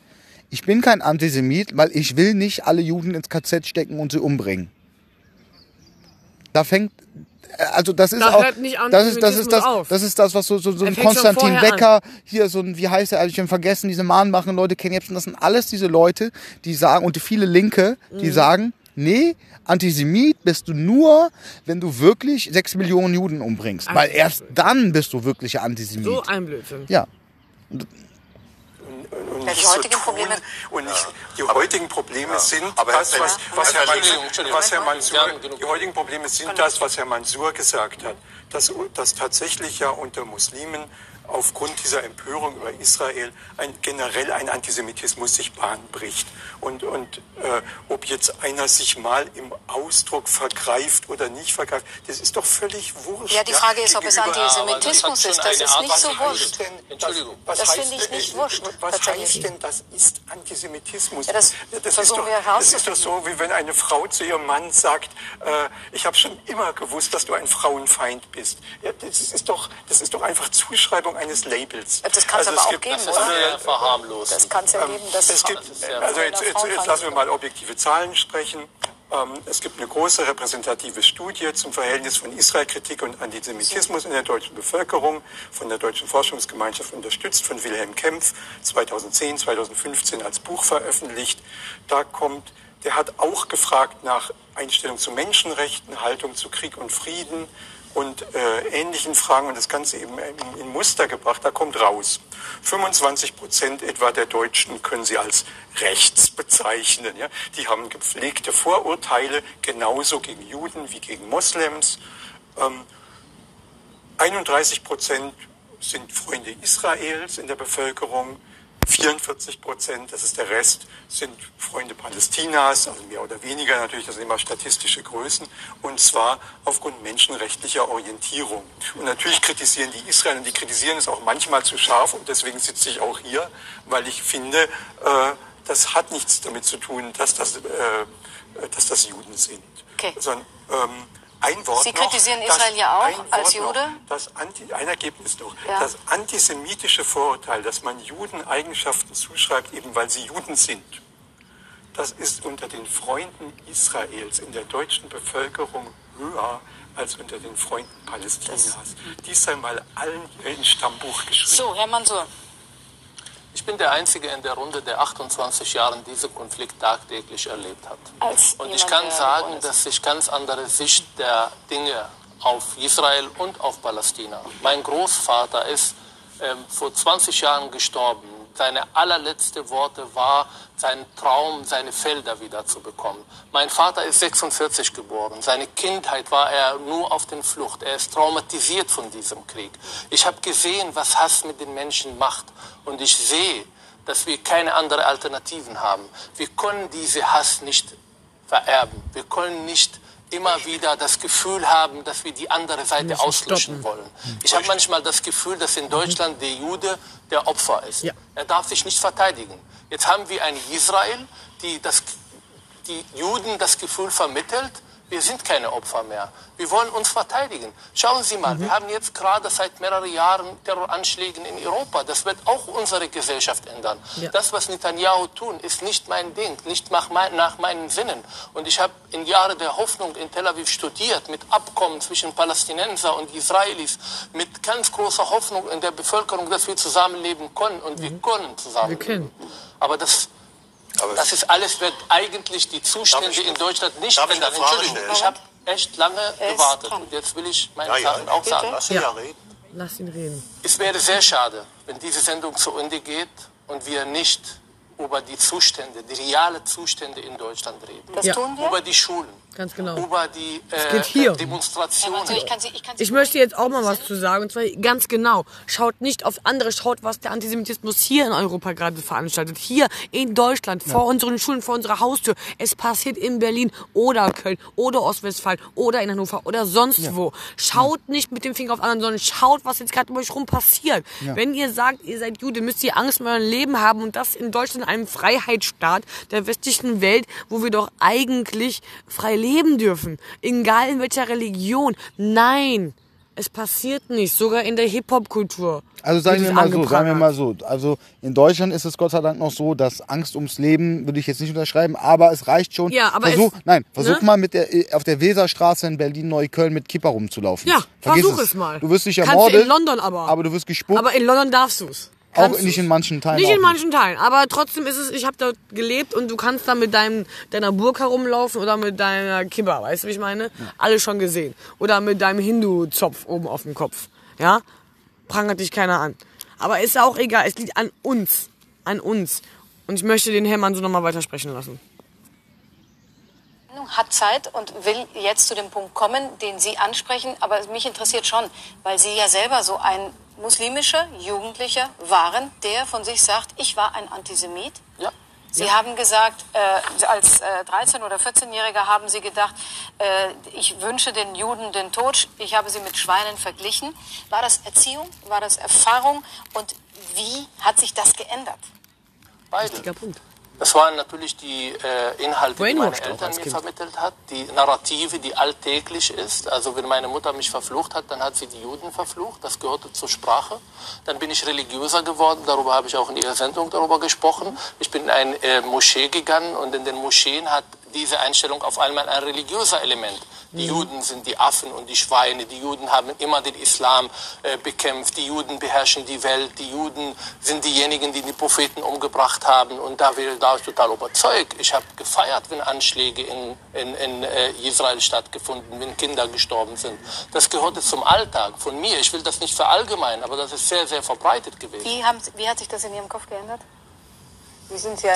Ich bin kein Antisemit, weil ich will nicht alle Juden ins KZ stecken und sie umbringen. Da fängt also das ist Da auch das ist das ist das auf. das ist das was so so, so ein schon Konstantin vorher Wecker hier so ein wie heißt er ich habe vergessen diese Mahnmachen Leute kennen jetzt das sind alles diese Leute die sagen und viele Linke die Mhm. sagen nee Antisemit bist du nur wenn du wirklich sechs Millionen Juden umbringst weil erst dann bist du wirklicher Antisemit So ein Blödsinn. ja und Ja, nicht die so heutigen tun. Probleme- Und nicht, die heutigen Probleme sind das, was, Herr- was, Herr Mansur, was Herr Mansur, die heutigen Probleme sind das, was Herr Mansur gesagt hat, dass, dass tatsächlich ja unter Muslimen aufgrund dieser Empörung über Israel ein, generell ein Antisemitismus sich Bahn bricht. Und, und äh, ob jetzt einer sich mal im Ausdruck vergreift oder nicht vergreift, das ist doch völlig wurscht. Ja, die Frage ist, ob es Antisemitismus ist. Das ist nicht so wurscht. denn, Entschuldigung. Was, Das finde ich nicht äh, wurscht, Was heißt denn, das ist Antisemitismus? Ja, das ist versuchen doch, Das ist doch so, wie wenn eine Frau zu ihrem Mann sagt, äh, ich habe schon immer gewusst, dass du ein Frauenfeind bist. Ja, das, ist doch, das ist doch einfach Zuschreibung eines Labels. Das kann es Also aber es auch gibt- geben, Das oder? sehr verharmlost. Das kann es ja geben, dass es gibt, also jetzt, jetzt, jetzt lassen wir mal objektive Zahlen sprechen. Ähm, es gibt eine große repräsentative Studie zum Verhältnis von Israelkritik und Antisemitismus in der deutschen Bevölkerung, von der Deutschen Forschungsgemeinschaft unterstützt, von Wilhelm Kempf, 2010, 2015 als Buch veröffentlicht. Da kommt, der hat auch gefragt nach Einstellung zu Menschenrechten, Haltung zu Krieg und Frieden und äh, ähnlichen Fragen und das Ganze eben in, in Muster gebracht. Da kommt raus. 25 Prozent etwa der Deutschen können sie als rechts bezeichnen. Ja? Die haben gepflegte Vorurteile genauso gegen Juden wie gegen Moslems. Ähm, 31 Prozent sind Freunde Israels in der Bevölkerung. 44 Prozent, das ist der Rest, sind Freunde Palästinas, also mehr oder weniger natürlich, das sind immer statistische Größen, und zwar aufgrund menschenrechtlicher Orientierung. Und natürlich kritisieren die Israel, und die kritisieren es auch manchmal zu scharf, und deswegen sitze ich auch hier, weil ich finde, äh, das hat nichts damit zu tun, dass das, äh, dass das Juden sind. Okay. Sondern, ähm, ein Wort Sie noch, kritisieren das- Israel ja auch Wort als noch, Jude? das Anti, ein Ergebnis noch. Ja. Das antisemitische Vorurteil, dass man Juden Eigenschaften zuschreibt, eben weil sie Juden sind, das ist unter den Freunden Israels in der deutschen Bevölkerung höher als unter den Freunden Palästinas. Dies sei mal allen ins Stammbuch geschrieben. So, Herr Mansur. Ich bin der Einzige in der Runde, der 28 Jahre diesen Konflikt tagtäglich erlebt hat. Als Und ich kann sagen, dass ich ganz andere Sicht der Dinge auf Israel und auf Palästina. Mein Großvater ist ähm, vor 20 Jahren gestorben. Seine allerletzte Worte war sein Traum, seine Felder wiederzubekommen. Mein Vater ist 46 geboren. Seine Kindheit war er nur auf den Flucht. Er ist traumatisiert von diesem Krieg. Ich habe gesehen, was Hass mit den Menschen macht. Und ich sehe, dass wir keine anderen Alternativen haben. Wir können diese Hass nicht vererben. Wir können nicht immer wieder das Gefühl haben, dass wir die andere Seite auslöschen stoppen. wollen. Ich habe manchmal das Gefühl, dass in Deutschland der Jude der Opfer ist. Ja. Er darf sich nicht verteidigen. Jetzt haben wir ein Israel, die das, die Juden das Gefühl vermittelt, wir sind keine Opfer mehr. Wir wollen uns verteidigen. Schauen Sie mal, wir haben jetzt gerade seit mehreren Jahren Terroranschläge in Europa. Das wird auch unsere Gesellschaft ändern. Ja. Das, was Netanyahu tun, ist nicht mein Ding, nicht nach, mein, nach meinen Sinnen. Und ich habe in Jahre der Hoffnung in Tel Aviv studiert, mit Abkommen zwischen Palästinenser und Israelis, mit ganz großer Hoffnung in der Bevölkerung, dass wir zusammenleben können. Und wir können zusammenleben. können. Aber das Aber das ist alles, wird eigentlich die Zustände ich- in Deutschland nicht darf ich ändern. eine Frage Entschuldigung, stellen? ich habe echt lange ist gewartet. dran. Und jetzt will ich meine ja, ja, Sachen auch sagen. lass ihn ja. Ja. reden. Lass ihn reden. Es wäre sehr schade, wenn diese Sendung zu Ende geht und wir nicht über die Zustände, die reale Zustände in Deutschland reden. Das Ja. tun wir. Über die Schulen. Ganz genau. Über die geht hier. äh, Demonstrationen. Mansur, ich kann Sie, ich kann Sie Ich möchte jetzt auch mal was zu sagen. Und zwar ganz genau. Schaut nicht auf andere, schaut, was der Antisemitismus hier in Europa gerade veranstaltet. Hier in Deutschland, vor unseren Schulen, vor unserer Haustür. Es passiert in Berlin oder Köln oder Ostwestfalen oder in Hannover oder sonst wo. Schaut nicht mit dem Finger auf anderen, sondern schaut, was jetzt gerade um euch rum passiert. Wenn ihr sagt, ihr seid Jude, müsst ihr Angst um euer Leben haben und das in Deutschland, einem Freiheitsstaat der westlichen Welt, wo wir doch eigentlich frei leben dürfen. Egal in welcher Religion. Nein. Es passiert nicht, sogar in der Hip-Hop-Kultur. Also sagen wir es mal so, sagen wir mal so. Also in Deutschland ist es Gott sei Dank noch so, dass Angst ums Leben würde ich jetzt nicht unterschreiben, aber es reicht schon. Ja, aber versuch, es- nein, versuch ne? mal mit der, auf der Weserstraße in Berlin Neukölln mit Kipper rumzulaufen. Ja, Vergiss versuch es mal. Du wirst nicht Kannst du ermordet. in London aber. Aber du wirst gespuckt. Aber in London darfst du's. Auch Kannst nicht in manchen Teilen Nicht auch in nicht. manchen Teilen, aber trotzdem ist es, ich habe dort gelebt und du kannst da mit deinem, deiner Burka rumlaufen oder mit deiner Kibba, weißt du, wie ich meine? Alle schon gesehen. Oder mit deinem Hindu-Zopf oben auf dem Kopf. Ja? Prangert dich keiner an. Aber ist ja auch egal, es liegt an uns. An uns. Und ich möchte den Herrn so nochmal weitersprechen lassen. Hat Zeit und will jetzt zu dem Punkt kommen, den Sie ansprechen. Aber mich interessiert schon, weil Sie ja selber so ein muslimische Jugendliche waren, der von sich sagt, ich war ein Antisemit. Ja. Sie haben gesagt, äh, als äh, 13- oder 14-Jähriger haben Sie gedacht, äh, ich wünsche den Juden den Tod, ich habe sie mit Schweinen verglichen. War das Erziehung, war das Erfahrung und wie hat sich das geändert? Beide. Wichtiger Punkt. Das waren natürlich die äh, Inhalte, die meine Eltern mir Kind. vermittelt hat, die Narrative, die alltäglich ist. Also wenn meine Mutter mich verflucht hat, dann hat sie die Juden verflucht. Das gehörte zur Sprache. Dann bin ich religiöser geworden. Darüber habe ich auch in Ihrer Sendung darüber gesprochen. Ich bin in eine äh, Moschee gegangen und in den Moscheen hat diese Einstellung auf einmal ein religiöser Element. Die Juden sind die Affen und die Schweine. Die Juden haben immer den Islam äh, bekämpft. Die Juden beherrschen die Welt. Die Juden sind diejenigen, die die Propheten umgebracht haben. Und da war da war ich total überzeugt. Ich habe gefeiert, wenn Anschläge in, in, in äh, Israel stattgefunden, wenn Kinder gestorben sind. Das gehörte zum Alltag von mir. Ich will das nicht verallgemeinern, aber das ist sehr, sehr verbreitet gewesen. Wie, haben, wie hat sich das in Ihrem Kopf geändert?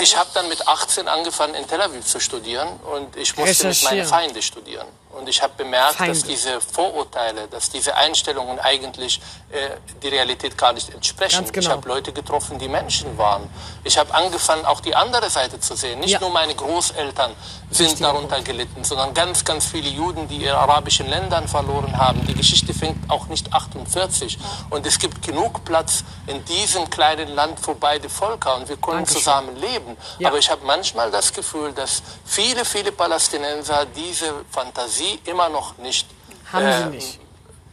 Ich habe dann mit 18 angefangen in Tel Aviv zu studieren und ich musste mit meinen Feinde studieren. Und ich habe bemerkt, Feinde. dass diese Vorurteile, dass diese Einstellungen eigentlich äh, die Realität gar nicht entsprechen. Genau. Ich habe Leute getroffen, die Menschen waren. Ich habe angefangen, auch die andere Seite zu sehen. Nicht Ja. nur meine Großeltern sind darunter gelitten, sondern ganz, ganz viele Juden, die ihre arabischen Ländern verloren haben. Die Geschichte fängt auch nicht 48. Und es gibt genug Platz in diesem kleinen Land für beide Völker und wir können Dankeschön. zusammen leben. Ja. Aber ich habe manchmal das Gefühl, dass viele, viele Palästinenser diese Fantasie immer noch nicht Haben äh, sie nicht.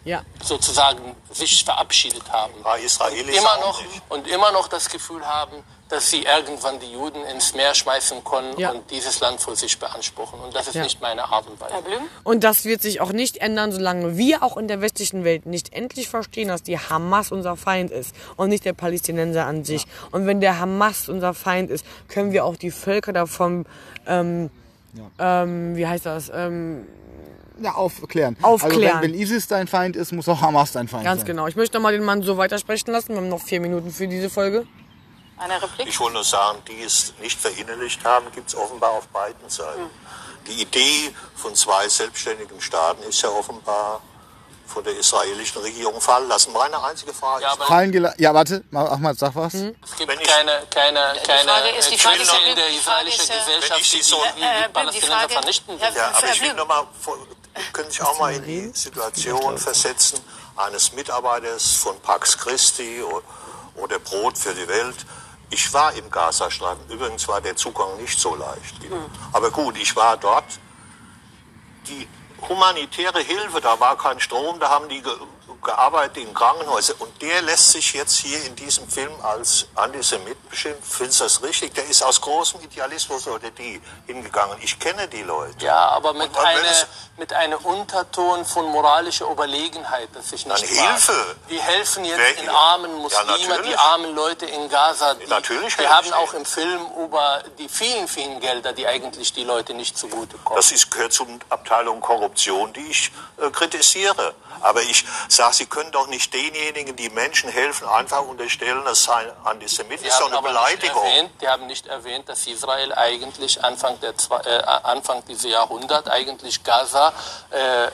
Ja. sozusagen sich verabschiedet haben. Bei Israelis Immer auch noch nicht. und immer noch das Gefühl haben, dass sie irgendwann die Juden ins Meer schmeißen können Ja. und dieses Land für sich beanspruchen. Und das ist Ja. nicht meine Art und Weise. Und das wird sich auch nicht ändern, solange wir auch in der westlichen Welt nicht endlich verstehen, dass die Hamas unser Feind ist und nicht der Palästinenser an sich. Und wenn der Hamas unser Feind ist, können wir auch die Völker davon, ähm, ähm, wie heißt das, ähm, Ja, aufklären. Aufklären. Also wenn, wenn ISIS dein Feind ist, muss auch Hamas dein Feind ganz sein. genau. Ich möchte noch mal den Mann so weitersprechen lassen. Wir haben noch vier Minuten für diese Folge. Eine Replik? Ich wollte nur sagen, die es nicht verinnerlicht haben, gibt es offenbar auf beiden Seiten. Die Idee von zwei selbstständigen Staaten ist ja offenbar von der israelischen Regierung fallen lassen. Meine einzige Frage Ja, ist, ja, warte, Ma- Ahmad, sag was. Es gibt Wenn ich- keine, keine, keine Frage ist- die Frage Quelle ist in der Frage israelischen ist ja- Gesellschaft, Wenn ich die Sie so- die, Äh, die die Palästinenser Frage- vernichten Ja, will. Ja, aber ich will Verblühen. noch mal, vor- können sich auch mal in die Situation versetzen eines Mitarbeiters von Pax Christi oder Brot für die Welt. Ich war im Gazastreifen. Übrigens war der Zugang nicht so leicht. Aber gut, ich war dort. Die humanitäre Hilfe, da war kein Strom, da haben die gearbeitet in Krankenhäusern. Und der lässt sich jetzt hier in diesem Film als Antisemit beschimpfen. Findest du das richtig? Der ist aus großem Idealismus oder die hingegangen. Ich kenne die Leute. Ja, aber mit, einer, es- mit einem Unterton von moralischer Überlegenheit, das ich nicht Dann. Hilfe. Die helfen jetzt Wer- den armen Ja, Muslime, natürlich. die armen Leute in Gaza. Die, Natürlich wir haben auch im Film über die vielen, vielen Gelder, die eigentlich die Leute nicht zugutekommen. Das ist, gehört zur Abteilung Korruption, die ich äh, kritisiere. Aber ich sage, Sie können doch nicht denjenigen, die Menschen helfen, einfach unterstellen, das sei Antisemit. Die Das ist doch haben eine aber nicht Beleidigung. erwähnt, die haben nicht erwähnt, dass Israel eigentlich Anfang, der, äh, Anfang dieses Jahrhunderts eigentlich Gaza äh, äh,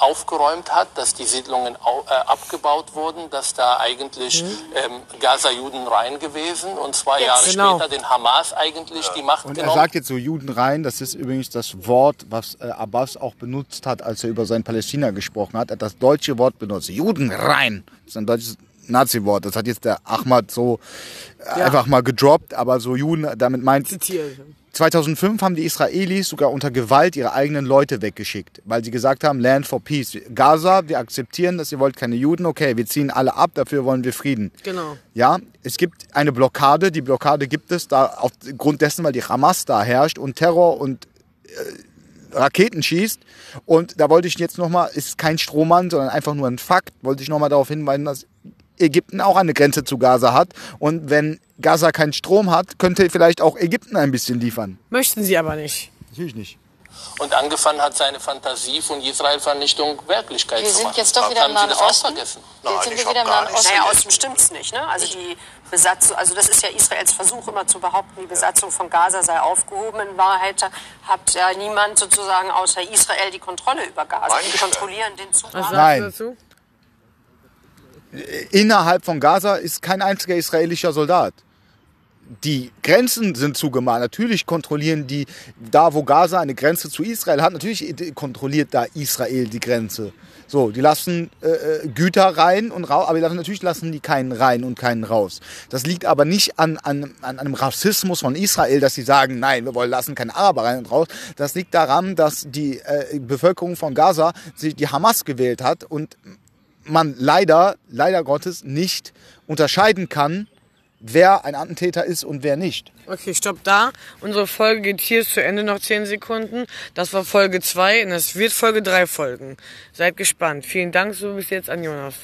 aufgeräumt hat, dass die Siedlungen au, äh, abgebaut wurden, dass da eigentlich ähm, Gaza-Juden rein gewesen und zwei Jahre Genau. später den Hamas eigentlich die Macht Und er genommen. sagt jetzt so Juden rein, das ist übrigens das Wort, was äh, Abbas auch benutzt hat, als er über sein Palästina gesprochen hat. Er hat das deutsche Wort benutzt. Juden rein. Das ist ein deutsches Nazi-Wort. Das hat jetzt der Ahmad so äh, einfach mal gedroppt, aber so Juden, damit meint, Zitiere. 2005 haben die Israelis sogar unter Gewalt ihre eigenen Leute weggeschickt, weil sie gesagt haben, Land for Peace. Gaza, wir akzeptieren das, ihr wollt keine Juden, okay, wir ziehen alle ab, dafür wollen wir Frieden. Genau. Ja, es gibt eine Blockade, die Blockade gibt es da aufgrund dessen, weil die Hamas da herrscht und Terror und äh, Raketen schießt. Und da wollte ich jetzt nochmal, ist kein Strohmann, sondern einfach nur ein Fakt, wollte ich nochmal darauf hinweisen, dass Ägypten auch eine Grenze zu Gaza hat. Und wenn Gaza keinen Strom hat, könnte vielleicht auch Ägypten ein bisschen liefern. Möchten sie aber nicht. Natürlich nicht. Und angefangen hat seine Fantasie von Israel-Vernichtung Wirklichkeit Wir zu sind machen. jetzt doch wieder im Nahen Osten. Nein, Jetzt sind wir wieder im Nahen Osten. Naja, Osten stimmt's nicht. Ne? Also die Besatzung, also das ist ja Israels Versuch immer zu behaupten, die Besatzung von Gaza sei aufgehoben. In Wahrheit hat ja niemand sozusagen außer Israel die Kontrolle über Gaza. Die kontrollieren den Zugang. Was sagst Nein. du dazu? Innerhalb von Gaza ist kein einziger israelischer Soldat. Die Grenzen sind zugemacht. Natürlich kontrollieren die, da wo Gaza eine Grenze zu Israel hat, natürlich kontrolliert da Israel die Grenze. So, die lassen äh, äh, Güter rein und raus, aber die lassen, natürlich lassen die keinen rein und keinen raus. Das liegt aber nicht an, an, an einem Rassismus von Israel, dass sie sagen, nein, wir wollen lassen keine Araber rein und raus. Das liegt daran, dass die äh, Bevölkerung von Gaza sich die Hamas gewählt hat und man leider, leider Gottes nicht unterscheiden kann, wer ein Attentäter ist und wer nicht. Okay, stopp da. Unsere Folge geht hier zu Ende noch 10 Sekunden. Das war Folge 2 und es wird Folge 3 folgen. Seid gespannt. Vielen Dank so bis jetzt an Jonas.